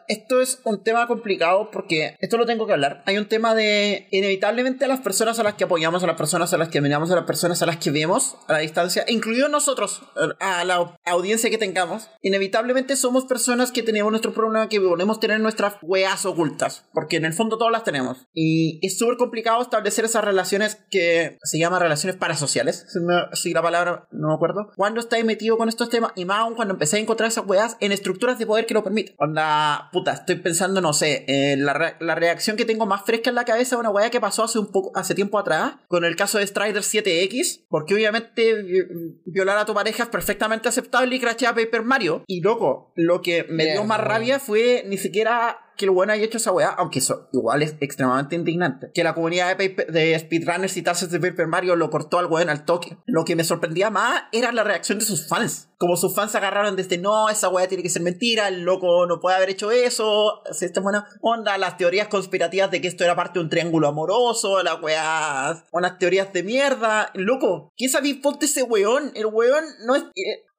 Esto es un tema complicado porque esto lo tengo que hablar. Hay un tema de inevitablemente a las personas a las que apoyamos, a las personas a las que miramos, a las personas a las que vemos a la distancia, incluidos nosotros, a la audiencia que tengamos, inevitablemente somos personas que tenemos nuestro problema, que volvemos a tener nuestras weas ocultas, porque en el fondo todas las tenemos. Y es súper complicado establecer esas relaciones que se llaman relaciones parasociales, si, me- si la palabra no me acuerdo, cuando estáis metido con estos temas y más aún cuando empecé a encontrar esas weas en estructuras de poder que lo permiten. Onda, puta, estoy pensando, no sé, la, la reacción que tengo más fresca en la cabeza a una wea que pasó hace un poco, hace tiempo atrás, con el caso de Strider 7X, porque obviamente vi- violar a tu pareja es perfectamente aceptable y crachar a Paper Mario. Y loco, lo que me dio más rabia fue ni siquiera que el weón haya hecho esa weá, aunque eso igual es extremadamente indignante. Que la comunidad de, paper- de speedrunners y tazas de Paper Mario lo cortó al weón al toque. Lo que me sorprendía más era la reacción de sus fans. Como sus fans se agarraron desde no, esa weá tiene que ser mentira, el loco no puede haber hecho eso, si esta buena onda, las teorías conspirativas de que esto era parte de un triángulo amoroso, la weá, unas teorías de mierda. Loco, ¿qué sabéis vos de ese weón? El weón no es.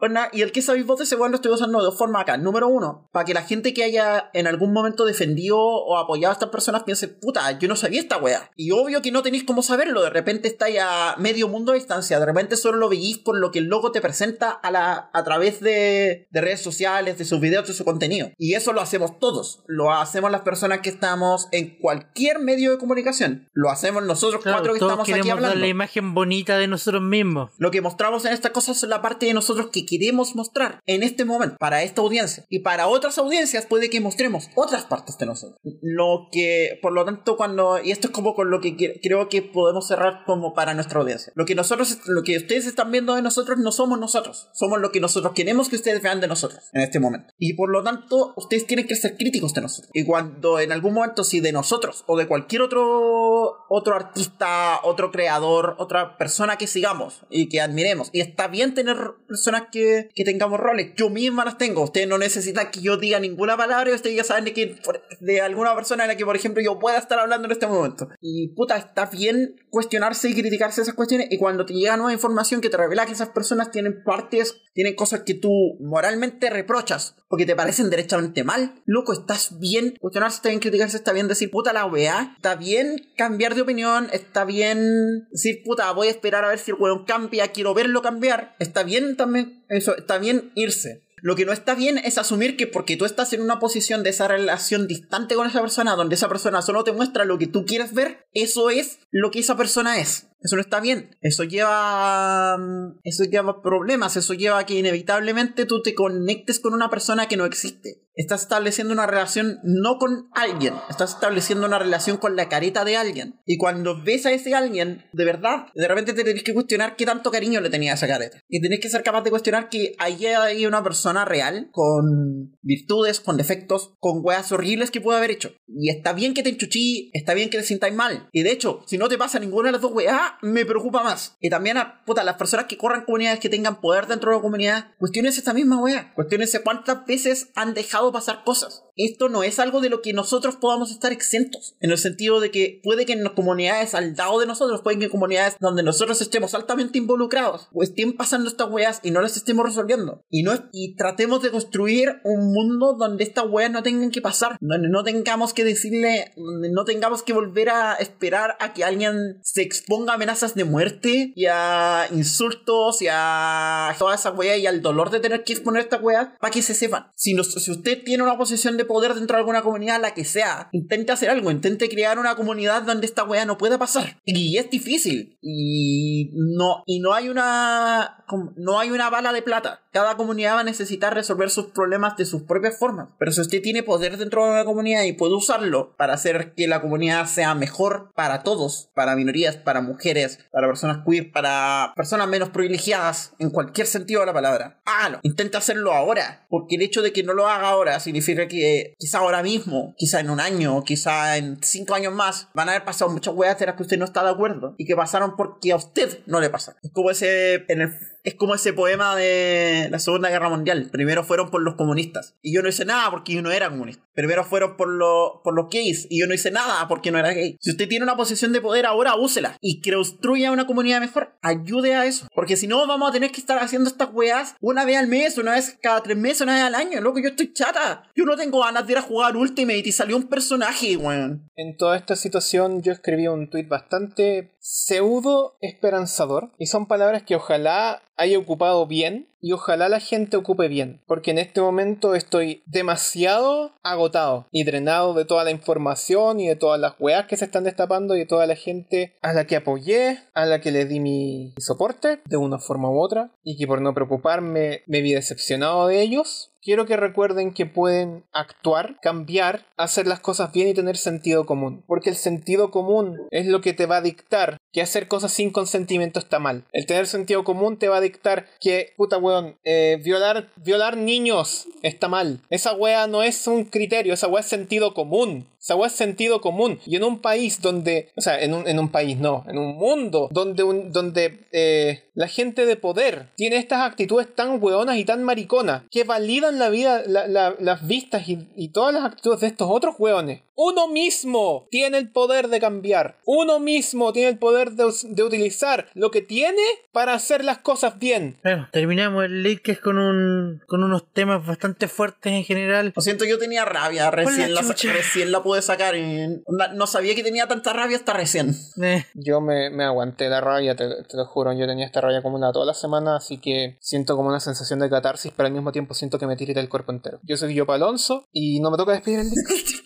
Eh, onda, y el que sabéis vos de ese weón lo estoy usando de dos formas acá. Número uno, para que la gente que haya en algún momento defendido o apoyado a estas personas piense, puta, yo no sabía esta weá. Y obvio que no tenéis cómo saberlo. De repente estáis a medio mundo de distancia. De repente solo lo veís por lo que el loco te presenta a, la, a través de, de redes sociales, de sus videos, de su contenido. Y eso lo hacemos todos. Lo hacemos las personas que estamos en cualquier medio de comunicación. Lo hacemos nosotros Claro, cuatro que todos estamos aquí dar hablando. la imagen bonita de nosotros mismos. Lo que mostramos en estas cosas es la parte de nosotros que queremos mostrar en este momento para esta audiencia. Y para otras audiencias puede que mostremos otras partes de nosotros. Lo que, por lo tanto, cuando... Y esto es como con lo que creo que podemos cerrar como para nuestra audiencia. Lo que nosotros, lo que ustedes están viendo de nosotros no somos nosotros. Somos lo que nosotros queremos que ustedes vean de nosotros en este momento. Y por lo tanto, ustedes tienen que ser críticos de nosotros. Y cuando en algún momento, si de nosotros o de cualquier otro, otro artista, otro creador, otra persona que sigamos y que admiremos, y está bien tener personas que, tengamos roles, yo misma las tengo. Ustedes no necesitan que yo diga ninguna palabra ustedes ya saben de, que, de alguna persona en la que, por ejemplo, yo pueda estar hablando en este momento. Y puta, está bien cuestionarse y criticarse esas cuestiones. Y cuando te llega nueva información que te revela que esas personas tienen partes, tienen cosas que tú moralmente reprochas o que te parecen derechamente mal, loco, estás bien cuestionarse, está bien criticarse, está bien decir puta la weá, está bien cambiar de opinión, está bien decir puta, voy a esperar a ver si el weón cambia, quiero verlo cambiar, está bien también eso, está bien irse. Lo que no está bien es asumir que porque tú estás en una posición de esa relación distante con esa persona, donde esa persona solo te muestra lo que tú quieres ver, eso es lo que esa persona es. Eso no está bien. Eso lleva. mm, Eso lleva problemas. Eso lleva a que inevitablemente tú te conectes con una persona que no existe. Estás estableciendo una relación no con alguien. Estás estableciendo una relación con la careta de alguien. Y cuando ves a ese alguien, de verdad, de repente te tenés que cuestionar qué tanto cariño le tenía esa careta. Y tenés que ser capaz de cuestionar que ahí hay una persona real, con virtudes, con defectos, con weas horribles que puede haber hecho. Y está bien que te enchuchí, está bien que te sintáis mal. Y de hecho, si no te pasa ninguna de las dos weas, me preocupa más. Y también a puta, las personas que corran comunidades que tengan poder dentro de la comunidad, cuestiones esta misma wea. Cuestiones cuántas veces han dejado pasar cosas. Esto no es algo de lo que nosotros podamos estar exentos. En el sentido de que puede que en las comunidades al lado de nosotros, pueden que en comunidades donde nosotros estemos altamente involucrados, o estén pasando estas weas y no las estemos resolviendo. Y no y tratemos de construir un mundo donde estas weas no tengan que pasar. Donde no tengamos que decirle, donde no tengamos que volver a esperar a que alguien se exponga a amenazas de muerte y a insultos y a toda esa wea y al dolor de tener que exponer esta wea para que se sepan. Si, usted tiene una posición de poder dentro de alguna comunidad, la que sea, intente hacer algo, intente crear una comunidad donde esta wea no pueda pasar. Y es difícil. Y no, y no hay una, no hay una bala de plata. Cada comunidad va a necesitar resolver sus problemas de sus propias formas. Pero si usted tiene poder dentro de una comunidad y puede usarlo para hacer que la comunidad sea mejor para todos, para minorías, para mujeres, para personas queer, para personas menos privilegiadas, en cualquier sentido de la palabra, hágalo. Intenta hacerlo ahora. Porque el hecho de que no lo haga ahora significa que quizá ahora mismo, quizá en un año, quizá en cinco años más, van a haber pasado muchas weas de las que usted no está de acuerdo y que pasaron porque a usted no le pasa. Es como ese en el es como ese poema de la Segunda Guerra Mundial. Primero fueron por los comunistas. Y yo no hice nada porque yo no era comunista. Primero fueron por, lo- por los gays. Y yo no hice nada porque no era gay. Si usted tiene una posición de poder ahora, úsela. Y construya una comunidad mejor. Ayude a eso. Porque si no, vamos a tener que estar haciendo estas weas una vez al mes, una vez cada tres meses, una vez al año. Loco, yo estoy chata. Yo no tengo ganas de ir a jugar Ultimate y salió un personaje, weón. En toda esta situación yo escribí un tuit bastante pseudo esperanzador y son palabras que ojalá haya ocupado bien y ojalá la gente ocupe bien porque en este momento estoy demasiado agotado y drenado de toda la información y de todas las weas que se están destapando y de toda la gente a la que apoyé, a la que le di mi soporte de una forma u otra y que por no preocuparme me vi decepcionado de ellos Quiero que recuerden que pueden actuar, cambiar, hacer las cosas bien y tener sentido común. Porque el sentido común es lo que te va a dictar que hacer cosas sin consentimiento está mal. El tener sentido común te va a dictar que, puta weón. Eh, violar, violar niños está mal. Esa wea no es un criterio, esa wea es sentido común. Esa wea es sentido común. Y en un país donde. O sea, en un, en un país no. En un mundo donde, un, donde eh, la gente de poder tiene estas actitudes tan weonas y tan mariconas que validan la vida, la- la- las vistas y, y todas las actitudes de estos otros weones. Uno mismo tiene el poder de cambiar. Uno mismo tiene el poder de, de utilizar lo que tiene para hacer las cosas bien. Bueno, terminamos el Leakcast con un con unos temas bastante fuertes en general. Lo siento, yo tenía rabia, recién la recién la pude sacar y no, sabía que tenía tanta rabia hasta recién. Eh, Yo me, me aguanté la rabia, te, te lo juro. Yo tenía esta rabia acumulada toda la semana, así que siento como una sensación de catarsis, pero al mismo tiempo siento que me tirita el cuerpo entero. Yo soy yo Alonso y no me toca despedir el día. [laughs]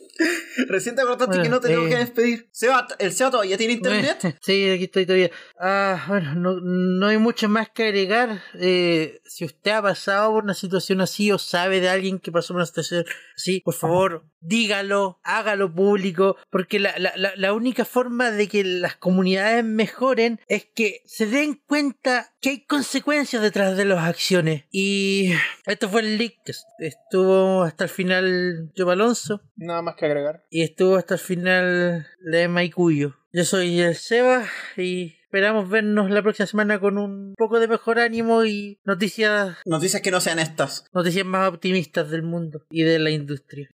[laughs] Recién te acordaste Bueno, que no te tengo eh. que despedir. Seba, ¿el Seba todavía tiene internet? [laughs] Sí, aquí estoy todavía. Ah, bueno, no, no hay mucho más que agregar. Eh, si usted ha pasado por una situación así o sabe de alguien que pasó por una situación así, por favor, dígalo, hágalo público, porque la, la, la, la única forma de que las comunidades mejoren es que se den cuenta que hay consecuencias detrás de las acciones. Y esto fue el leak que estuvo hasta el final Joe Alonso Nada más que agregar. Y estuvo hasta el final la Emma y Cuyo. Yo soy el Seba y esperamos vernos la próxima semana con un poco de mejor ánimo y noticias, Noticias que no sean estas. noticias más optimistas del mundo y de la industria.